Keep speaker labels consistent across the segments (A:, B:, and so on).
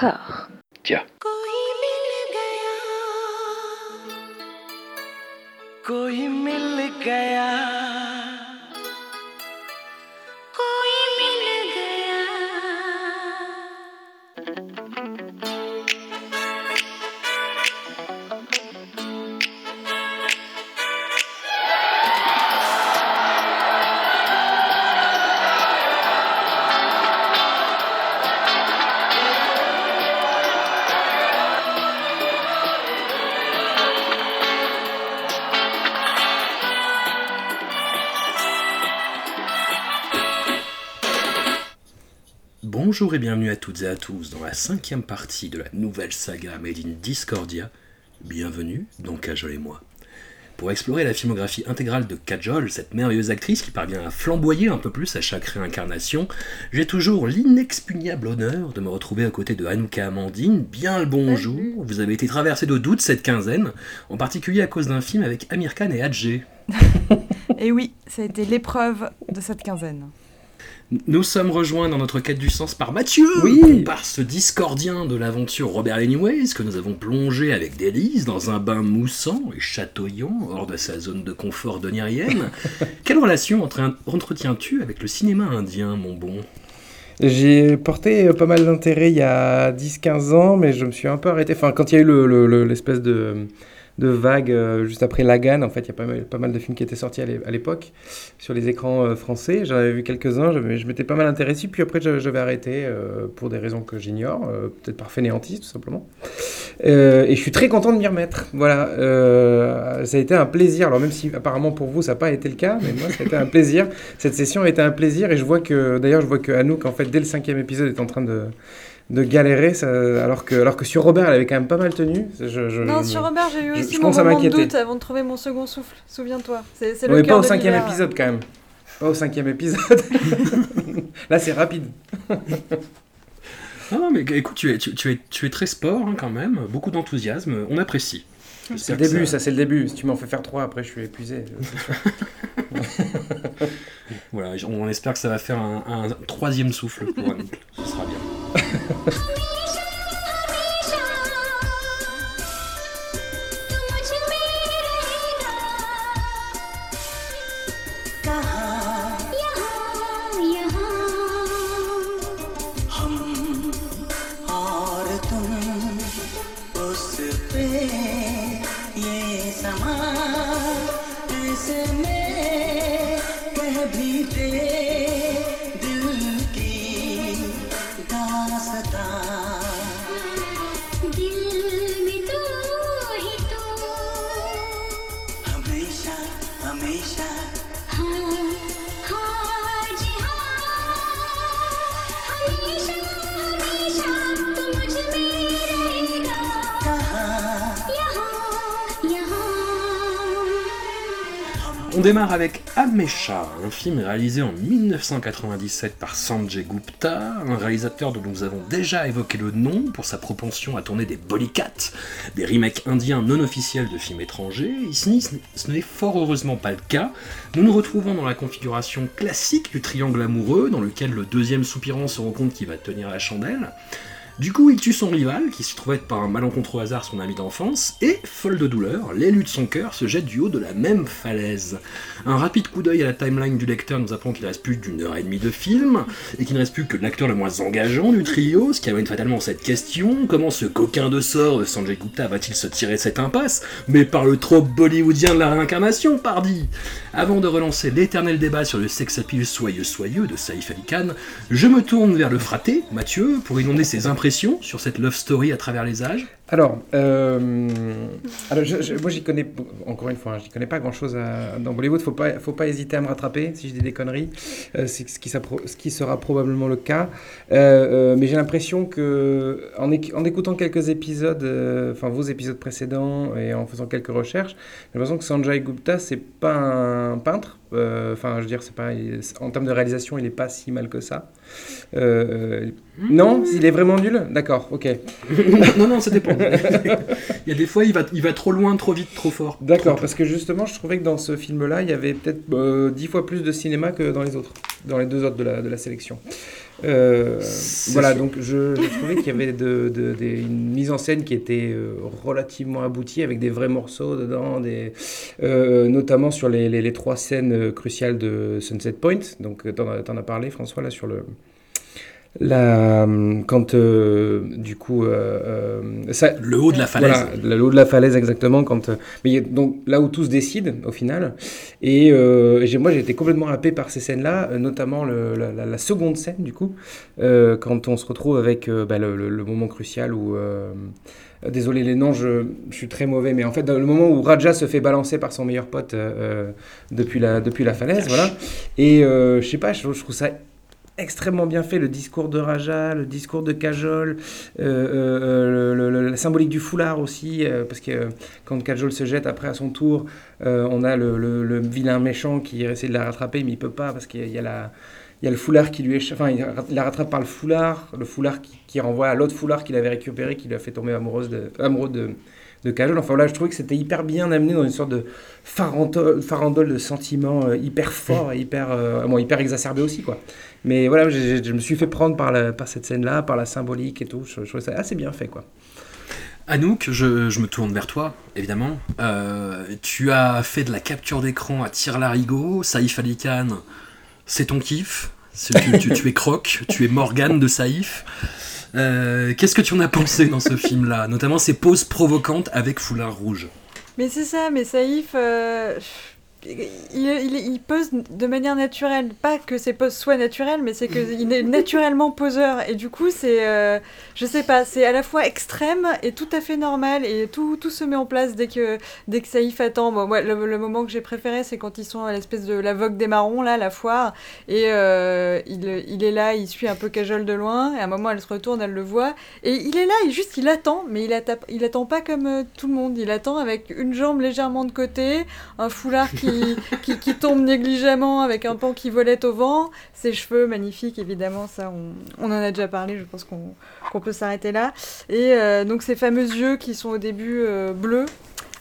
A: encore.
B: Tiens.
C: कोई मिल गया
B: Bonjour et bienvenue à toutes et à tous dans la cinquième partie de la nouvelle saga Made in Discordia. Bienvenue dans Kajol et moi. Pour explorer la filmographie intégrale de Kajol, cette merveilleuse actrice qui parvient à flamboyer un peu plus à chaque réincarnation, j'ai toujours l'inexpugnable honneur de me retrouver à côté de Hanouka Amandine. Bien le bonjour, vous avez été traversé de doutes cette quinzaine, en particulier à cause d'un film avec Amir Khan et Hadjé.
D: Et oui, ça a été l'épreuve de cette quinzaine.
B: Nous sommes rejoints dans notre quête du sens par Mathieu,
E: Oui.
B: par ce discordien de l'aventure Robert Anyways que nous avons plongé avec délice dans un bain moussant et chatoyant hors de sa zone de confort donirienne. Quelle relation entre- entretiens-tu avec le cinéma indien, mon bon?
E: J'ai porté euh, pas mal d'intérêt il y a 10-15 ans, mais je me suis un peu arrêté. Enfin, quand il y a eu le- le- le- l'espèce de, de vague euh, juste après Lagan, en fait, il y a pas mal, de films qui étaient sortis à l'é- à l'époque sur les écrans euh, français. J'en avais vu quelques-uns, je m'étais pas mal intéressé, puis après, j'avais arrêté euh, pour des raisons que j'ignore, euh, peut-être par fainéantise, tout simplement. Et je suis très content de m'y remettre. Voilà, ça a été un plaisir. Alors, même si apparemment pour vous, ça n'a pas été le cas, mais moi, ça a été un plaisir. Cette session a été un plaisir et je vois que, d'ailleurs, je vois que Anouk, en fait, dès le cinquième épisode, est en train de, de galérer, ça- alors, que, alors que sur Robert, elle avait quand même pas mal tenu. Je, je-
D: Non,
E: je-
D: sur Robert, j'ai eu aussi
E: je
D: mon moment de doute avant de trouver mon second souffle. Souviens-toi. C'est le
E: pas au
D: de
E: cinquième épisode quand même. Pas au cinquième épisode. Là, c'est rapide.
B: Ah non, mais écoute, tu es, tu, tu es, tu es très sport hein, quand même, beaucoup d'enthousiasme, on apprécie.
E: C'est le début, ça, c'est le début. Si tu m'en fais faire trois, après, je suis épuisé.
B: Voilà, on espère que ça va faire un, un troisième souffle pour Anouk. Ce sera bien. On démarre avec Amesha, un film réalisé en 1997 par Sanjay Gupta, un réalisateur dont nous avons déjà évoqué le nom pour sa propension à tourner des bodycats, des remakes indiens non officiels de films étrangers. Ici, ce n'est- fort heureusement pas le cas. Nous nous retrouvons dans la configuration classique du triangle amoureux, dans lequel le deuxième soupirant se rend compte qu'il va tenir la chandelle. Du coup, il tue son rival, qui se trouve être par un malencontreux hasard son ami d'enfance, et, folle de douleur, l'élu de son cœur se jette du haut de la même falaise. Un rapide coup d'œil à la timeline du lecteur nous apprend qu'il reste plus d'une heure et demie de film, et qu'il ne reste plus que l'acteur le moins engageant du trio, ce qui amène fatalement cette question, comment ce coquin de sort, Sanjay Gupta, va-t-il se tirer de cette impasse? Mais par le trop bollywoodien de la réincarnation, pardi! Avant de relancer l'éternel débat sur le sex appeal soyeux-soyeux de Saïf Ali Khan, je me tourne vers le fraté, Mathieu, pour inonder ses impressions sur cette love story à travers les âges?
E: Alors, euh, moi j'y connais, encore une fois, hein, j'y connais pas grand chose dans Bollywood, faut pas, faut pas hésiter à me rattraper si je dis des conneries, euh, c'est ce qui, sera probablement le cas. Euh, mais j'ai l'impression que, en, en écoutant quelques épisodes, enfin vos épisodes précédents et en faisant quelques recherches, j'ai l'impression que Sanjay Gupta, c'est pas un peintre, enfin je veux dire, c'est pas, en termes de réalisation, il est pas si mal que ça. Euh, non, il est vraiment nul D'accord, ok.
B: non, non, ça dépend. il y a des fois, il va, il va trop loin, trop vite, trop fort.
E: D'accord, parce que justement, je trouvais que dans ce film-là, il y avait peut-être euh, dix fois plus de cinéma que dans les autres. Dans les deux autres de la, de la sélection. Euh, voilà,
B: sûr.
E: donc je, je trouvais qu'il y avait de, de- des- une mise en scène qui était euh, relativement aboutie, avec des vrais morceaux dedans, des, euh, notamment sur les, les- les trois scènes cruciales de Sunset Point. Donc, tu en, as parlé, François, là, sur le. La, quand euh, du coup euh, euh, ça,
B: Le haut de la falaise.
E: voilà, le haut de la falaise exactement. Quand, euh, mais donc là où tout se décide au final. Et euh, moi j'ai été complètement happé par ces scènes-là, euh, notamment le- la, la- la seconde scène du coup, euh, quand on se retrouve avec euh, bah, le, le- le moment crucial où. euh, euh, Désolé les noms, je, je suis très mauvais, mais en fait, dans le moment où Raja se fait balancer par son meilleur pote euh, euh, depuis, la, depuis la falaise, voilà. Et euh, je sais pas, je, je trouve ça extrêmement bien fait, le discours de Raja, le discours de Kajol, euh, euh, le- la symbolique du foulard aussi, euh, parce que euh, quand Kajol se jette après à son tour, euh, on a le, vilain méchant qui essaie de la rattraper, mais il peut pas parce qu'il y a- la... Il y a le foulard qui lui échappe, enfin il la rattrape par le foulard, le foulard qui, renvoie à l'autre foulard qu'il avait récupéré, qui lui a fait tomber amoureuse de, amoureux de, de. Enfin là, je trouvais que c'était hyper bien amené dans une sorte de farandole, farandole de sentiments euh, hyper forts et hyper, euh, bon, hyper exacerbé aussi, quoi. Mais voilà, je me suis fait prendre par, la- par cette scène-là, par la symbolique et tout. Je, je trouvais ça assez bien fait, quoi.
B: Anouk, je, je me tourne vers toi, évidemment. Euh, tu as fait de la capture d'écran à tir larigot. Saïf Ali Khan, c'est ton kiff. C'est- Tu, tu- tu es Croc, tu es Morgane de Saïf. Euh, Qu'est-ce que tu en as pensé dans ce film-là? Notamment ses poses provocantes avec foulard rouge.
D: Mais c'est ça, mais Saïf, euh, il, pose de manière naturelle. Pas que ses poses soient naturelles, mais c'est qu'il est naturellement poseur. Et du coup, c'est, euh, je sais pas, c'est à la fois extrême et tout à fait normal. Et tout, tout se met en place dès que, dès que Saïf attend. Le, moment que j'ai préféré, c'est quand ils sont à l'espèce de la vogue des marrons, là, la foire. Et euh, il, il est là, il suit un peu Cajol de loin. Et à un moment, elle se retourne, elle le voit. Et il est là, il juste il attend, mais il, il attend pas comme euh, tout le monde. Il attend avec une jambe légèrement de côté, un foulard qui, qui, qui tombe négligemment avec un pan qui volette au vent, ses cheveux magnifiques évidemment, ça on, on en a déjà parlé, je pense qu'on peut s'arrêter là. Et euh, donc ces fameux yeux qui sont au début euh, bleus.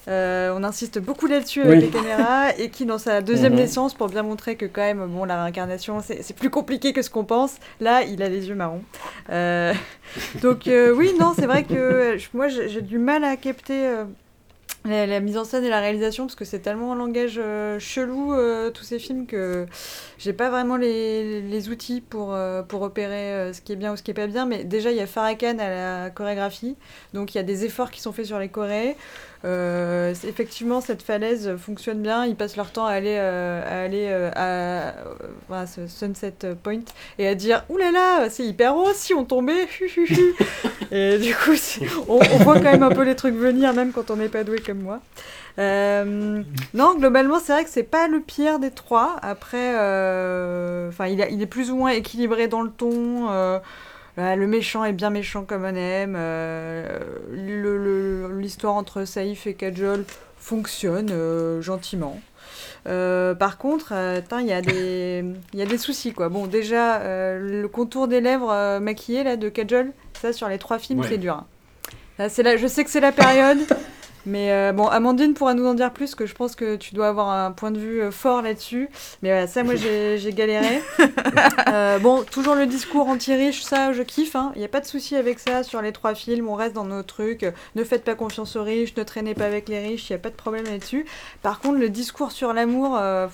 D: Euh, on insiste beaucoup là-dessus avec
E: Oui.
D: les caméras et qui dans sa deuxième
E: Mhm.
D: naissance pour bien montrer que quand même bon la réincarnation c'est plus compliqué que ce qu'on pense là il a les yeux marrons donc oui, non, c'est vrai que moi j'ai du mal à capter la, mise en scène et la réalisation parce que c'est tellement un langage euh, chelou euh, tous ces films que j'ai pas vraiment les, les outils pour, euh, pour repérer euh, ce qui est bien ou ce qui est pas bien. Mais déjà il y a Farrakhan à la chorégraphie, donc il y a des efforts qui sont faits sur les chorés. Euh, effectivement, cette falaise fonctionne bien. Ils passent leur temps à aller, euh, à, aller euh, à, ce Sunset Point et à dire là, c'est hyper haut, si on tombait. et du coup, on, voit quand même un peu les trucs venir, même quand on n'est pas doué comme moi. Non, globalement, c'est vrai que c'est pas le pire des trois. Après, enfin, il est plus ou moins équilibré dans le ton. Le méchant est bien méchant comme on aime. euh, L'histoire entre Saïf et Kajol fonctionne euh, gentiment. Euh, par contre, euh, il y, a des- il y a des soucis. Quoi. Bon, déjà, euh, le contour des lèvres maquillées là, de Kajol, ça sur les trois films,
B: Ouais.
D: c'est dur. hein. Là, je sais que c'est la période, mais euh, bon, Amandine pourra nous en dire plus, que je pense que tu dois avoir un point de vue euh, fort là-dessus. Mais voilà, ça, moi, j'ai galéré. Euh, bon, toujours le discours anti-riche, ça, je kiffe. hein. Il n'y a pas de souci avec ça sur les trois films. On reste dans nos trucs. Ne faites pas confiance aux riches, ne traînez pas avec les riches. Il n'y a pas de problème là-dessus. Par contre, le discours sur l'amour. euh,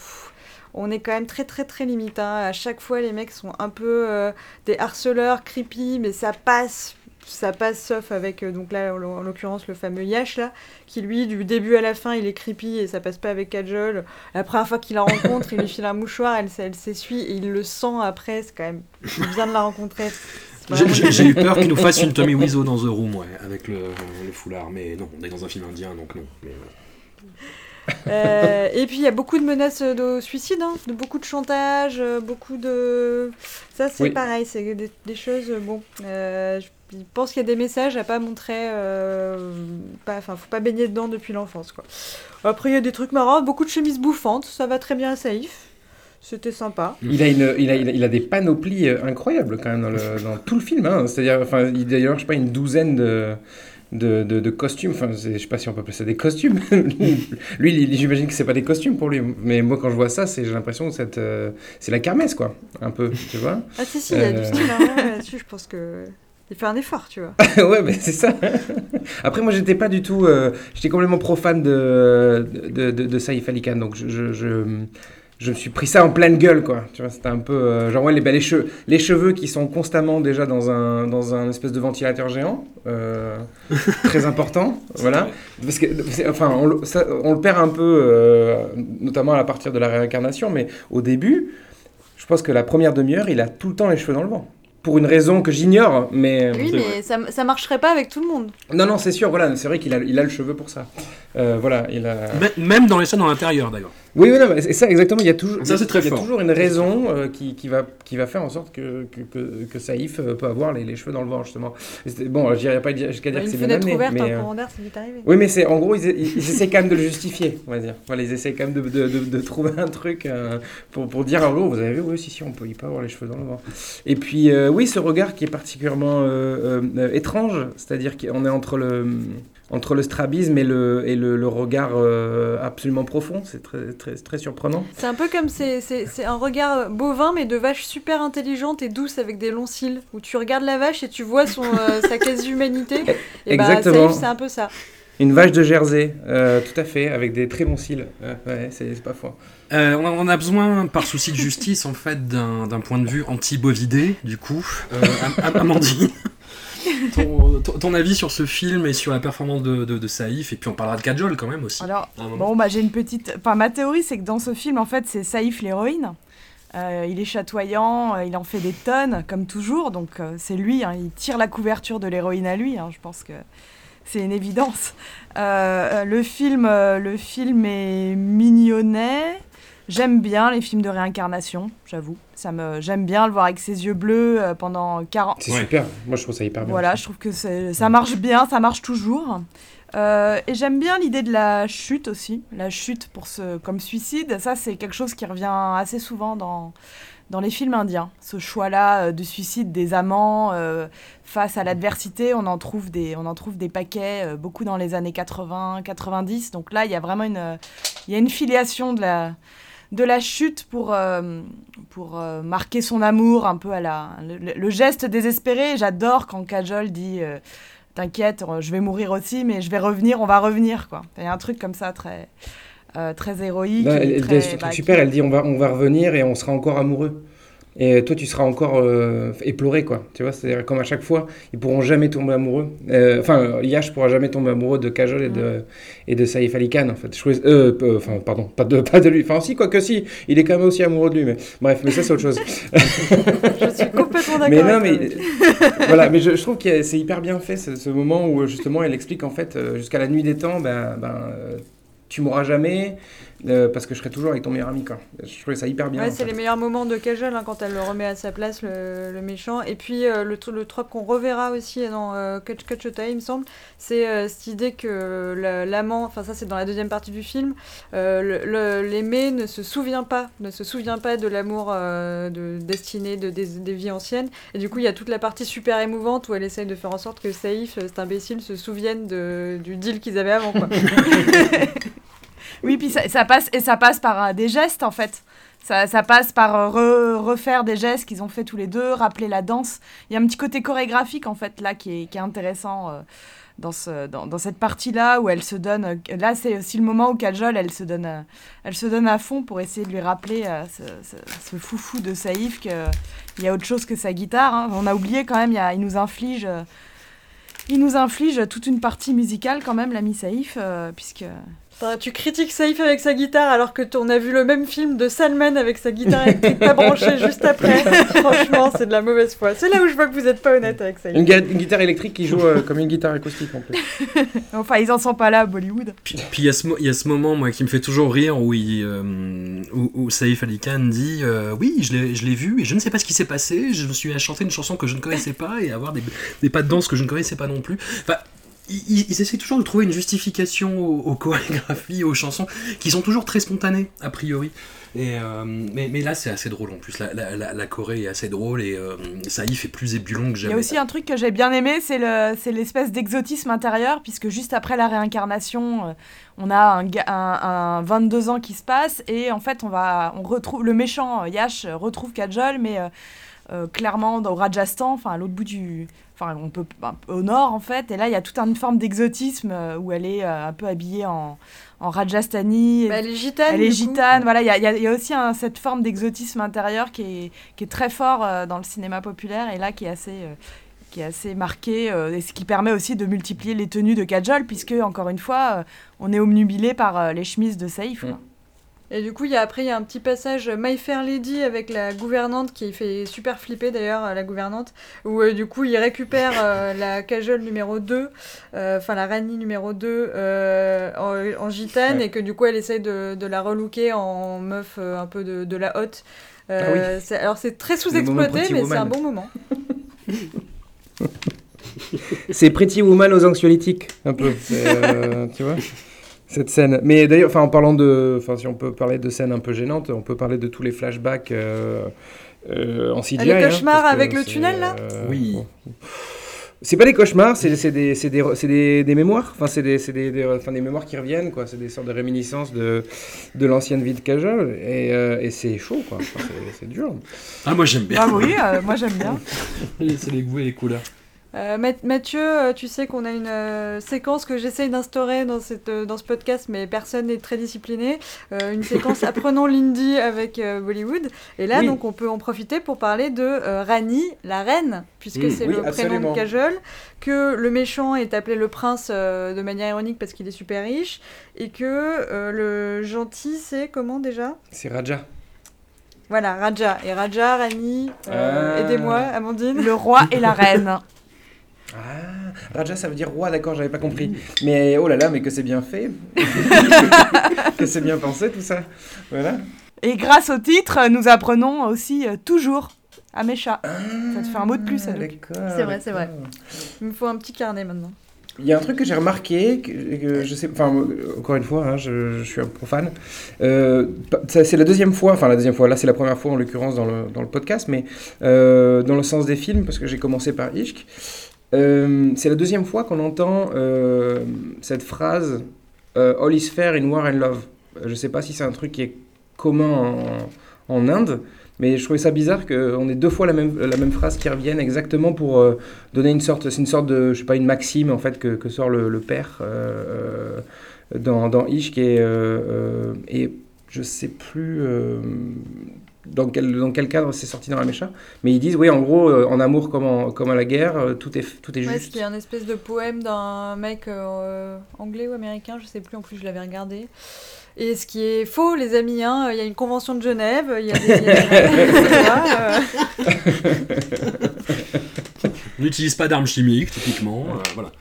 D: on est quand même très très très limite. hein. À chaque fois, les mecs sont un peu des harceleurs, creepy, mais ça passe. Ça passe sauf avec, euh, donc là, en l'oc- en l'occurrence, le fameux Yash, là, qui lui, du début à la fin, il est creepy et ça passe pas avec Kajol. La première fois qu'il la rencontre, il lui file un mouchoir, elle, elle s'essuie et il le sent après. C'est quand même bien de la rencontrer.
B: J'ai- eu peur qu'il nous fasse une Tommy Wiseau dans The Room, ouais, avec le, le foulard. Mais non, on est dans un film indien, donc non. Mais, euh,
D: Euh, et puis il y a beaucoup de menaces de suicide, hein, de beaucoup de chantage, beaucoup de. Ça c'est
E: Oui.
D: pareil, c'est des, des choses. Bon, euh, je je pense qu'il y a des messages à pas montrer. euh, pas, enfin, faut pas baigner dedans depuis l'enfance, quoi. Après il y a des trucs marrants, beaucoup de chemises bouffantes, ça va très bien à Saïf. C'était sympa.
E: Il a, une, il, a, il, a, des panoplies euh, incroyables quand même dans, le, dans tout le film. hein. C'est-à-dire, enfin, il y a d'ailleurs, je sais pas, une douzaine de, de, de, de costumes. Enfin, je sais pas si on peut appeler ça des costumes. lui, j'imagine que c'est pas des costumes pour lui. Mais moi, quand je vois ça, j'ai l'impression que euh, c'est la kermesse, quoi. Un peu, tu vois.
D: Ah si si, il y a
E: Euh.
D: du style hein, là-dessus, je pense que il fait un effort, tu vois.
E: ouais, mais c'est ça. Après, moi, j'étais pas du tout. euh, j'étais complètement profane de, de, de, de Saïf Ali Khan, donc je, je, je, je me suis pris ça en pleine gueule, quoi. Tu vois, c'était un peu. euh, genre, ouais, les, bah, les, cheveux, les cheveux qui sont constamment déjà dans un, dans un espèce de ventilateur géant, euh, très important, voilà. Parce que, enfin, on, ça, on le perd un peu, euh, notamment à partir de la réincarnation, mais au début, je pense que la première demi-heure, il a tout le temps les cheveux dans le vent. Pour une raison que j'ignore, mais.
D: Oui, mais ça, ça marcherait pas avec tout le monde.
E: Non, non, c'est sûr, voilà, c'est vrai qu'il a, il a le cheveu pour ça. Euh, voilà, il a...
B: Mê- Même dans les scènes en intérieur d'ailleurs.
E: Oui, oui, non, mais c'est ça, exactement, il y a toujours,
B: Ça, c'est très
E: il y a
B: fort.
E: toujours une raison euh, qui, qui, va, qui va faire en sorte que, que, que, que Saïf euh, peut avoir les, les cheveux dans le vent, justement. Bon, je dirais pas dire- jusqu'à dire
D: Une
E: que c'est bien
D: fenêtre
E: amené,
D: ouverte,
E: mais...
D: un
E: euh,
D: courant d'air, c'est vite arrivé.
E: Oui, mais c'est en gros, ils, ils- ils essaient quand même de le justifier, on va dire. Voilà, ils essaient quand même de, de, de, de trouver un truc euh, pour, pour dire, oh, vous avez vu, oui, si, si, on peut, il peut avoir les cheveux dans le vent. Et puis, euh, oui, ce regard qui est particulièrement euh, euh, euh, étrange, c'est-à-dire qu'on est entre le, entre le strabisme et le, et le, le regard euh, absolument profond, c'est très, très, très surprenant.
D: C'est un peu comme c'est, c'est, c'est un regard bovin mais de vache super intelligente et douce avec des longs cils où tu regardes la vache et tu vois son, euh, sa quasi-humanité. Et bah
E: Exactement.
D: Saïf, c'est un peu ça.
E: Une vache de Jersey, euh, tout à fait, avec des très longs cils. Ouais, ouais, c'est c'est pas faux.
B: Euh, on, a, besoin, par souci de justice, en fait, d'un d'un point de vue anti-bovidé, du coup. Euh, Am- Am- Amandine, ton, avis sur ce film et sur la performance de, de, de Saïf, et puis on parlera de Kajol quand même aussi.
A: Alors, bon, bah, j'ai une petite. Enfin, ma théorie, c'est que dans ce film, en fait, c'est Saïf l'héroïne. Euh, il est chatoyant, euh, il en fait des tonnes, comme toujours. Donc, euh, c'est lui, hein, il tire la couverture de l'héroïne à lui. hein, je pense que c'est une évidence. Le, film, le film est mignonnet. J'aime bien les films de réincarnation, j'avoue. Ça me, j'aime bien le voir avec ses yeux bleus euh, pendant 40,
E: C'est
B: Ouais.
E: super, moi je trouve ça hyper bien.
A: voilà, je trouve que c'est- ça marche bien, ça marche toujours. Euh, et j'aime bien l'idée de la chute aussi. La chute pour ce, comme suicide, ça c'est quelque chose qui revient assez souvent dans, dans les films indiens. Ce choix-là euh, de suicide des amants euh, face à l'adversité, on, en trouve des- on en trouve des paquets, euh, beaucoup dans les années 80, 90. Donc là, il y a vraiment une, il y a une filiation de la, de la chute pour, euh, pour euh, marquer son amour un peu à la le, le geste désespéré j'adore quand Kajol dit euh, t'inquiète je vais mourir aussi mais je vais revenir on va revenir quoi il y a un truc comme ça très très héroïque
E: elle,
A: très, bah,
E: super, elle dit on va, on va revenir et on sera encore amoureux. Et toi, tu seras encore euh, éploré, quoi. Tu vois, c'est-à-dire comme à chaque fois, ils pourront jamais tomber amoureux. Euh, Enfin, euh, Yash pourra jamais tomber amoureux de Kajol et de, et de Saïf Ali Khan, en fait. Je euh, euh, Enfin, pardon, pas de, pas de lui. Enfin, si, quoi que si, il est quand même aussi amoureux de lui. Mais bref, mais ça, c'est autre chose.
D: Je suis complètement d'accord.
E: Mais non, mais voilà, mais je, je trouve que c'est hyper bien fait ce, ce moment où justement elle explique en fait euh, jusqu'à la nuit des temps, ben, ben euh, tu mourras jamais euh, parce que je serai toujours avec ton meilleur ami quoi. Je trouvais ça hyper bien.
D: Ouais, c'est les meilleurs moments de Kajol hein, quand elle le remet à sa place, le, le méchant. Et puis euh, le, le trope qu'on reverra aussi dans euh, Catch Catch Time, il me semble, c'est euh, cette idée que la- l'amant, enfin ça c'est dans la deuxième partie du film, euh, l'aimé ne se souvient pas, ne se souvient pas de l'amour euh, de destiné de, des, des vies anciennes. Et du coup il y a toute la partie super émouvante où elle essaye de faire en sorte que Saïf, cet imbécile, se souvienne de, du deal qu'ils avaient avant. Quoi.
A: oui puis ça, passe et ça passe par euh, des gestes en fait ça, passe par euh, re- refaire des gestes qu'ils ont fait tous les deux, rappeler la danse. Il y a un petit côté chorégraphique en fait là qui est, intéressant euh, dans, ce, dans, dans cette partie-là où elle se donne. Là c'est aussi le moment où Kajol elle se donne, euh, elle se donne à fond pour essayer de lui rappeler ce, foufou de Saïf qu'il y a autre chose que sa guitare. hein. On a oublié quand même, il, nous inflige. il nous inflige toute une partie musicale quand même, l'ami Saïf, puisque
D: Enfin, tu critiques Saïf avec sa guitare alors que on a vu le même film de Salman avec sa guitare électrique pas branchée juste après. Franchement, c'est de la mauvaise foi. C'est là où je vois que vous êtes pas honnête avec Saïf.
E: Une, gui- une guitare électrique qui joue euh, comme une guitare acoustique en plus.
A: Enfin, ils en sont pas là à Bollywood.
B: Puis il y, a ce mo- il y a ce moment moi, qui me fait toujours rire où, il, euh, où, où Saïf Ali Khan dit euh, Oui, je l'ai vu et je ne sais pas ce qui s'est passé. Je me suis mis à chanter une chanson que je ne connaissais pas et à avoir des, des pas de danse que je ne connaissais pas non plus. Enfin, ils, ils essaient toujours de trouver une justification aux, aux chorégraphies, aux chansons, qui sont toujours très spontanées, a priori. Et, euh, mais, mais là, c'est assez drôle en plus. La, la, la, la Corée est assez drôle et euh, Saïf est plus ébulon que
A: Il y
B: jamais.
A: a aussi un truc que j'ai bien aimé, c'est le, c'est l'espèce d'exotisme intérieur, puisque juste après la réincarnation, euh, on a un, ga- un, un 22 ans qui se passe, et en fait, on va, on retrouve le méchant euh, Yash retrouve Kajol, mais euh, euh, clairement au Rajasthan, enfin à l'autre bout du, enfin on peut peu au nord en fait, et là il y a toute une forme d'exotisme euh, où elle est euh, un peu habillée en, en Rajasthani.
D: Bah, elle est gitane.
A: Elle est
D: du coup.
A: gitane, voilà, il y a, il y a- il y a aussi un- cette forme d'exotisme intérieur qui est, qui est très fort euh, dans le cinéma populaire et là qui est assez, euh, qui est assez marqué, euh, et ce qui permet aussi de multiplier les tenues de Kajol, puisque, encore une fois, euh, on est omnubilé par euh, les chemises de Saïf. quoi.
D: Et du coup, il y a, après, il y a un petit passage euh, My Fair Lady avec la gouvernante qui fait super flipper d'ailleurs, euh, la gouvernante, où euh, du coup, il récupère euh, la cajole numéro 2, euh, enfin la Rani numéro 2 euh, en, en gitane,
E: Ouais.
D: et que du coup, elle essaye de, de la relooker en meuf un peu de, de la haute. C'est- Alors, c'est très sous-exploité, mais c'est un bon moment.
E: C'est Pretty Woman aux anxiolytiques, un peu. tu vois cette scène. Mais d'ailleurs, enfin, en parlant de, enfin, si on peut parler de scènes un peu gênantes, on peut parler de tous les flashbacks euh, euh, en CGI.
D: les
E: hein,
D: cauchemars
E: parce que
D: avec le tunnel, là
E: euh,
B: Oui.
E: bon. C'est pas des cauchemars, c'est c'est des, c'est des, c'est des, des mémoires. Enfin, c'est des, c'est des, des- enfin, des mémoires qui reviennent, quoi. C'est des sortes de réminiscences de, de l'ancienne vie de Kajol. Et, euh, et c'est chaud, quoi. Enfin, c'est- c'est dur.
B: Ah, moi j'aime bien.
A: Ah oui, euh, moi j'aime bien.
B: c'est les goûts et les couleurs.
D: Euh, Math- Mathieu, euh, tu sais qu'on a une euh, séquence que j'essaye d'instaurer dans, cette, euh, dans ce podcast, mais personne n'est très discipliné. Euh, une séquence apprenons l'indie avec euh, Bollywood. Et là,
E: Oui.
D: donc, on peut en profiter pour parler de euh, Rani, la reine, puisque
B: Mm.
D: c'est
E: Oui,
D: le prénom
E: absolument.
D: de Kajol, que le méchant est appelé le prince euh, de manière ironique parce qu'il est super riche, et que euh, le gentil, c'est comment déjà?
E: C'est Raja.
D: Voilà, Raja. Et Raja, Rani, euh,
E: Ah.
D: aidez-moi, Amandine.
A: Le roi et la reine.
E: Ah, Raja, ça veut dire roi, d'accord, j'avais pas compris. Mais oh là là, mais que c'est bien fait. que c'est bien pensé tout ça. Voilà.
A: Et grâce au titre, nous apprenons aussi euh, toujours Amesha. Ça te fait un mot de plus,
E: Ah,
A: Anouk.
E: d'accord,
D: C'est vrai, c'est vrai. Il me faut un petit carnet maintenant.
E: Il y a un truc que j'ai remarqué, que, que je sais, enfin, encore une fois, hein, je, je suis un profane. Euh, ça, c'est la deuxième fois, enfin la deuxième fois, là c'est la première fois en l'occurrence dans le, dans le podcast, mais euh, dans le sens des films, parce que j'ai commencé par Ishk. Euh, c'est la deuxième fois qu'on entend euh, cette phrase euh, All is fair in war and love. Je sais pas si c'est un truc qui est commun en, Inde, mais je trouvais ça bizarre qu'on ait deux fois la même, phrase qui revienne exactement pour donner une sorte, c'est une sorte de, je sais pas, une maxime en fait que, sort le, père dans, dans et, euh, euh, et je sais plus dans quel, dans quel cadre c'est sorti dans la mécha, mais ils disent oui en gros euh, en amour comme, en- comme à la guerre euh, tout est tout est
D: Ouais,
E: juste.
D: ce qui est un espèce de poème d'un mec euh, anglais ou américain, je sais plus, en plus je l'avais regardé. Et ce qui est faux, les amis, hein, il y a une convention de Genève, il y a des...
B: On n'utilise pas d'armes chimiques, typiquement. euh, voilà.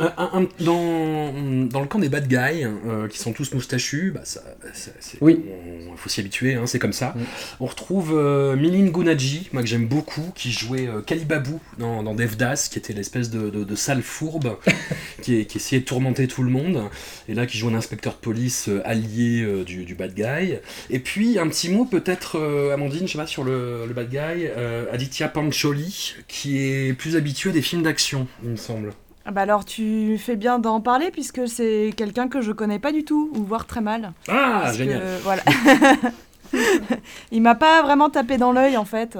B: Un- un- un- dans, dans le camp des bad guys, euh, qui sont tous moustachus, bah, ça, ça- c'est-
E: Oui.
B: on- il faut s'y habituer, hein, c'est comme ça.
E: Mm.
B: On retrouve euh, Milin Gunaji, moi que j'aime beaucoup, qui jouait euh, Kalibabou dans, dans Devdas, qui était l'espèce de, de- de sale fourbe qui, essayait de tourmenter tout le monde, et là qui joue un inspecteur de police euh, allié euh, du, du bad guy. Et puis un petit mot peut-être, euh, Amandine, je sais pas, sur le, le bad guy, euh, Aditya Pancholi, qui est plus habitué des films d'action, il me semble.
A: Ah Bah alors tu fais bien d'en parler puisque c'est quelqu'un que je connais pas du tout ou voire très mal.
B: Ah,
A: Parce que,
B: génial.
A: voilà. il m'a pas vraiment tapé dans l'œil en fait.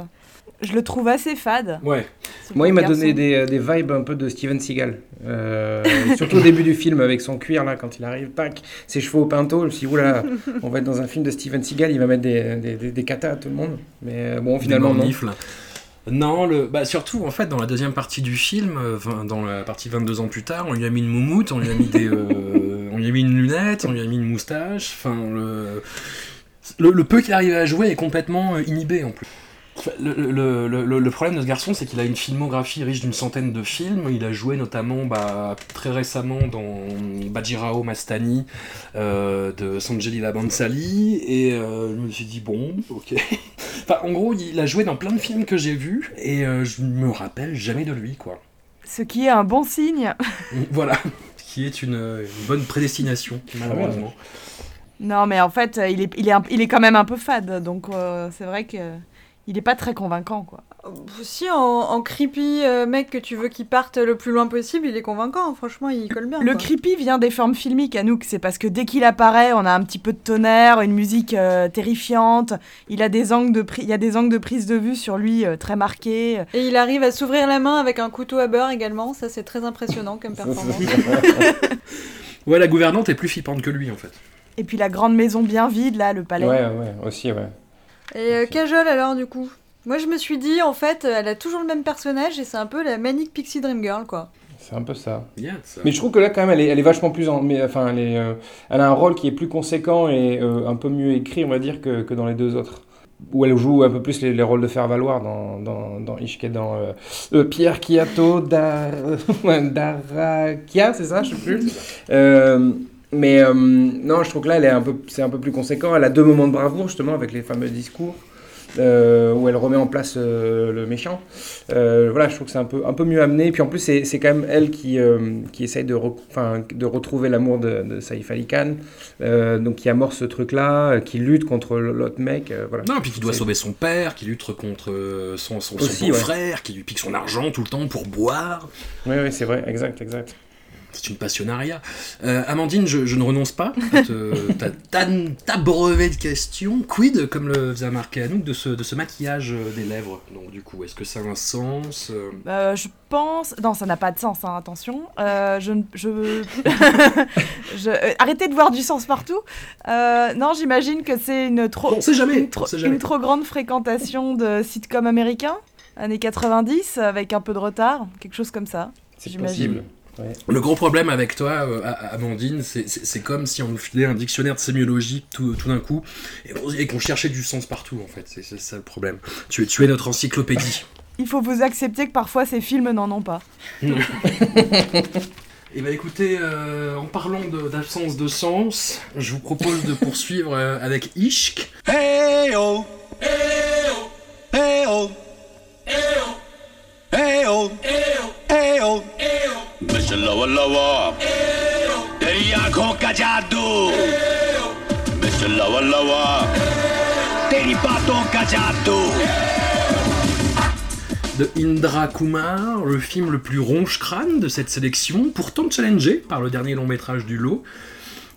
A: Je le trouve assez fade.
B: Ouais.
E: Moi, il m'a donné
A: garçon.
E: des, des vibes un peu de Steven Seagal. Euh, surtout au début du film, avec son cuir, là, quand il arrive, tac, ses cheveux au pinto. Je me suis dit, oula, on va être dans un film de Steven Seagal, il va mettre des, des, des, des katas à tout le monde. Mais euh, bon, finalement,
B: Des
E: non.
B: Non, le, bah surtout en fait dans la deuxième partie du film, euh, dans la partie 22 ans plus tard, on lui a mis une moumoute, on lui a mis des, euh, on lui a mis une lunette, on lui a mis une moustache. Enfin, le, peu qu'il arrivait à jouer est complètement euh, inhibé en plus. Le, le- le- problème de ce garçon, c'est qu'il a une filmographie riche d'une centaine de films. Il a joué notamment bah, très récemment dans Bajirao Mastani euh, de Sanjay Leela Bhansali. Et euh, je me suis dit, bon, ok. enfin, en gros, il a joué dans plein de films que j'ai vus et euh, je me rappelle jamais de lui, quoi.
A: Ce qui est un bon signe.
B: voilà, qui est une, une bonne prédestination, malheureusement.
A: Non, mais en fait, il est, il est, un- il est quand même un peu fade, donc euh, c'est vrai que il est pas très convaincant, quoi.
D: Si, en, en creepy euh, mec que tu veux qu'il parte le plus loin possible, il est convaincant. Franchement, il colle bien.
A: Le
D: quoi.
A: creepy vient des formes filmiques, Anouk. C'est parce que dès qu'il apparaît, on a un petit peu de tonnerre, une musique euh, terrifiante. Il a des angles de pri- il y a des angles de prise de vue sur lui euh, très marqués.
D: Et il arrive à s'ouvrir la main avec un couteau à beurre également. Ça, c'est très impressionnant comme performance.
B: Ouais, la gouvernante est plus flippante que lui, en fait.
A: Et puis la grande maison bien vide, là, le palais.
E: Ouais, ouais, aussi, ouais.
D: Et euh, Kajol alors du coup Moi je me suis dit en fait elle a toujours le même personnage et c'est un peu la Manic Pixie Dream Girl quoi.
E: C'est un peu ça.
B: Yeah, ça-
E: Mais je trouve que là, quand même, elle est, elle est vachement plus. En, mais, enfin, elle, est, euh, elle a un rôle qui est plus conséquent et euh, un peu mieux écrit, on va dire, que, que dans les deux autres. Où elle joue un peu plus les, les rôles de faire-valoir dans, dans, dans dans euh, euh, Pierre Kiato Dar... Darakia, c'est ça Je sais plus. Euh, mais euh, non, je trouve que là, elle est un peu, c'est un peu plus conséquent. Elle a deux moments de bravoure, justement, avec les fameux discours. euh, où elle remet en place euh, le méchant. Voilà, je trouve que c'est un peu, un peu mieux amené. Puis en plus, c'est c'est quand même elle qui, qui essaye de, re- de retrouver l'amour de, de Saïf Ali Khan, donc qui amorce ce truc-là, qui lutte contre l'autre mec. voilà.
B: Non, puis qui doit
E: C'est-
B: sauver son père, qui lutte contre son, son, son
E: Aussi,
B: beau-frère, qui lui pique son argent tout le temps pour boire.
E: Oui, oui, c'est vrai, exact, exact.
B: C'est une passionnariat. Euh, Amandine, je, je ne renonce pas à t'abreuver de questions. Quid, comme le faisait remarquer Anouk, de ce, de ce maquillage euh, des lèvres? Donc, du coup, est-ce que ça a un sens euh,
A: Euh, je pense. Non, ça n'a pas de sens, hein, attention. Euh, je. je... je- Arrêtez de voir du sens partout. Non, j'imagine que c'est une trop.
B: On sait jamais,
A: une,
B: jamais.
A: une trop grande fréquentation de sitcoms américains, années 90, avec un peu de retard, quelque chose comme ça.
E: C'est
A: J'imagine.
B: Le gros problème avec toi, euh, Amandine, c'est- comme si on nous filait un dictionnaire de sémiologie tout, tout d'un coup et, on- et qu'on cherchait du sens partout, en fait. C'est ça le problème. Tu es, tu es notre encyclopédie.
A: Il faut vous accepter que parfois ces films n'en ont pas.
B: Et bah écoutez, euh, en parlant d'absence de, sens, je vous propose de poursuivre euh, avec Ishk.
F: Hey oh, hey oh, hey oh, hey mister lover lover तेरी आंखों का जादू mister lover lover तेरी बातों का जादू
B: de Indra Kumar, le film le plus ronche-crâne de cette sélection, pourtant challengé par le dernier long métrage du lot.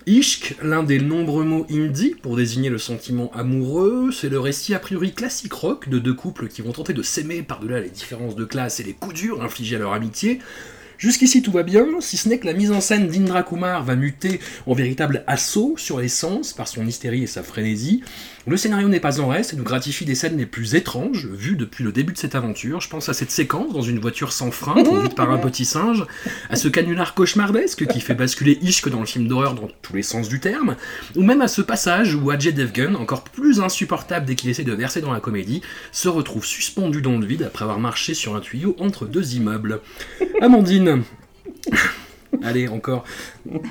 B: Ishq, l'un des nombreux mots hindi pour désigner le sentiment amoureux, c'est le récit a priori classique rock de deux couples qui vont tenter de s'aimer par-delà les différences de classe et les coups durs infligés à leur amitié. Jusqu'ici tout va bien, si ce n'est que la mise en scène d'Indra Kumar va muter en véritable assaut sur les sens par son hystérie et sa frénésie. Le scénario n'est pas en reste et nous gratifie des scènes les plus étranges vues depuis le début de cette aventure. Je pense à cette séquence dans une voiture sans frein conduite par un petit singe, à ce canular cauchemardesque qui fait basculer Ishk dans le film d'horreur dans tous les sens du terme, ou même à ce passage où Ajay Devgan, encore plus insupportable dès qu'il essaie de verser dans la comédie, se retrouve suspendu dans le vide après avoir marché sur un tuyau entre deux immeubles. Amandine Allez, encore.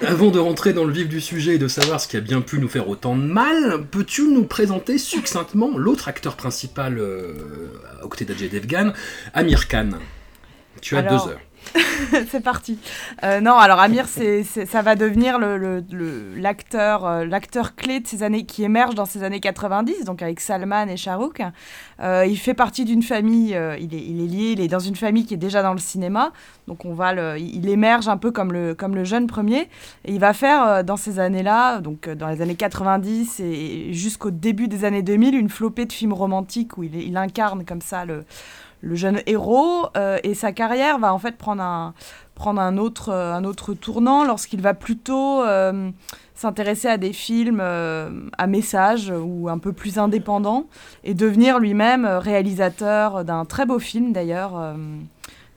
B: Avant de rentrer dans le vif du sujet et de savoir ce qui a bien pu nous faire autant de mal, peux-tu nous présenter succinctement l'autre acteur principal euh, d'Ajay Devgan, Amir Khan? Tu as
A: Alors,
B: deux heures.
A: c'est parti. Euh, non, alors Amir, c'est, ça va devenir le, le- le- l'acteur, euh, l'acteur clé de ces années qui émerge dans ces années 90, donc avec Salman et Shah Rukh. Euh, il fait partie d'une famille, euh, il, est, il est lié, il est dans une famille qui est déjà dans le cinéma, donc on va le, il émerge un peu comme le, comme le jeune premier, et il va faire dans ces années-là, donc dans les années 90 et jusqu'au début des années 2000, une flopée de films romantiques où il, il incarne comme ça le le jeune héros euh, et sa carrière va en fait prendre un, prendre un, autre, euh, un autre tournant lorsqu'il va plutôt euh, s'intéresser à des films à message ou un peu plus indépendants et devenir lui-même réalisateur d'un très beau film d'ailleurs. euh,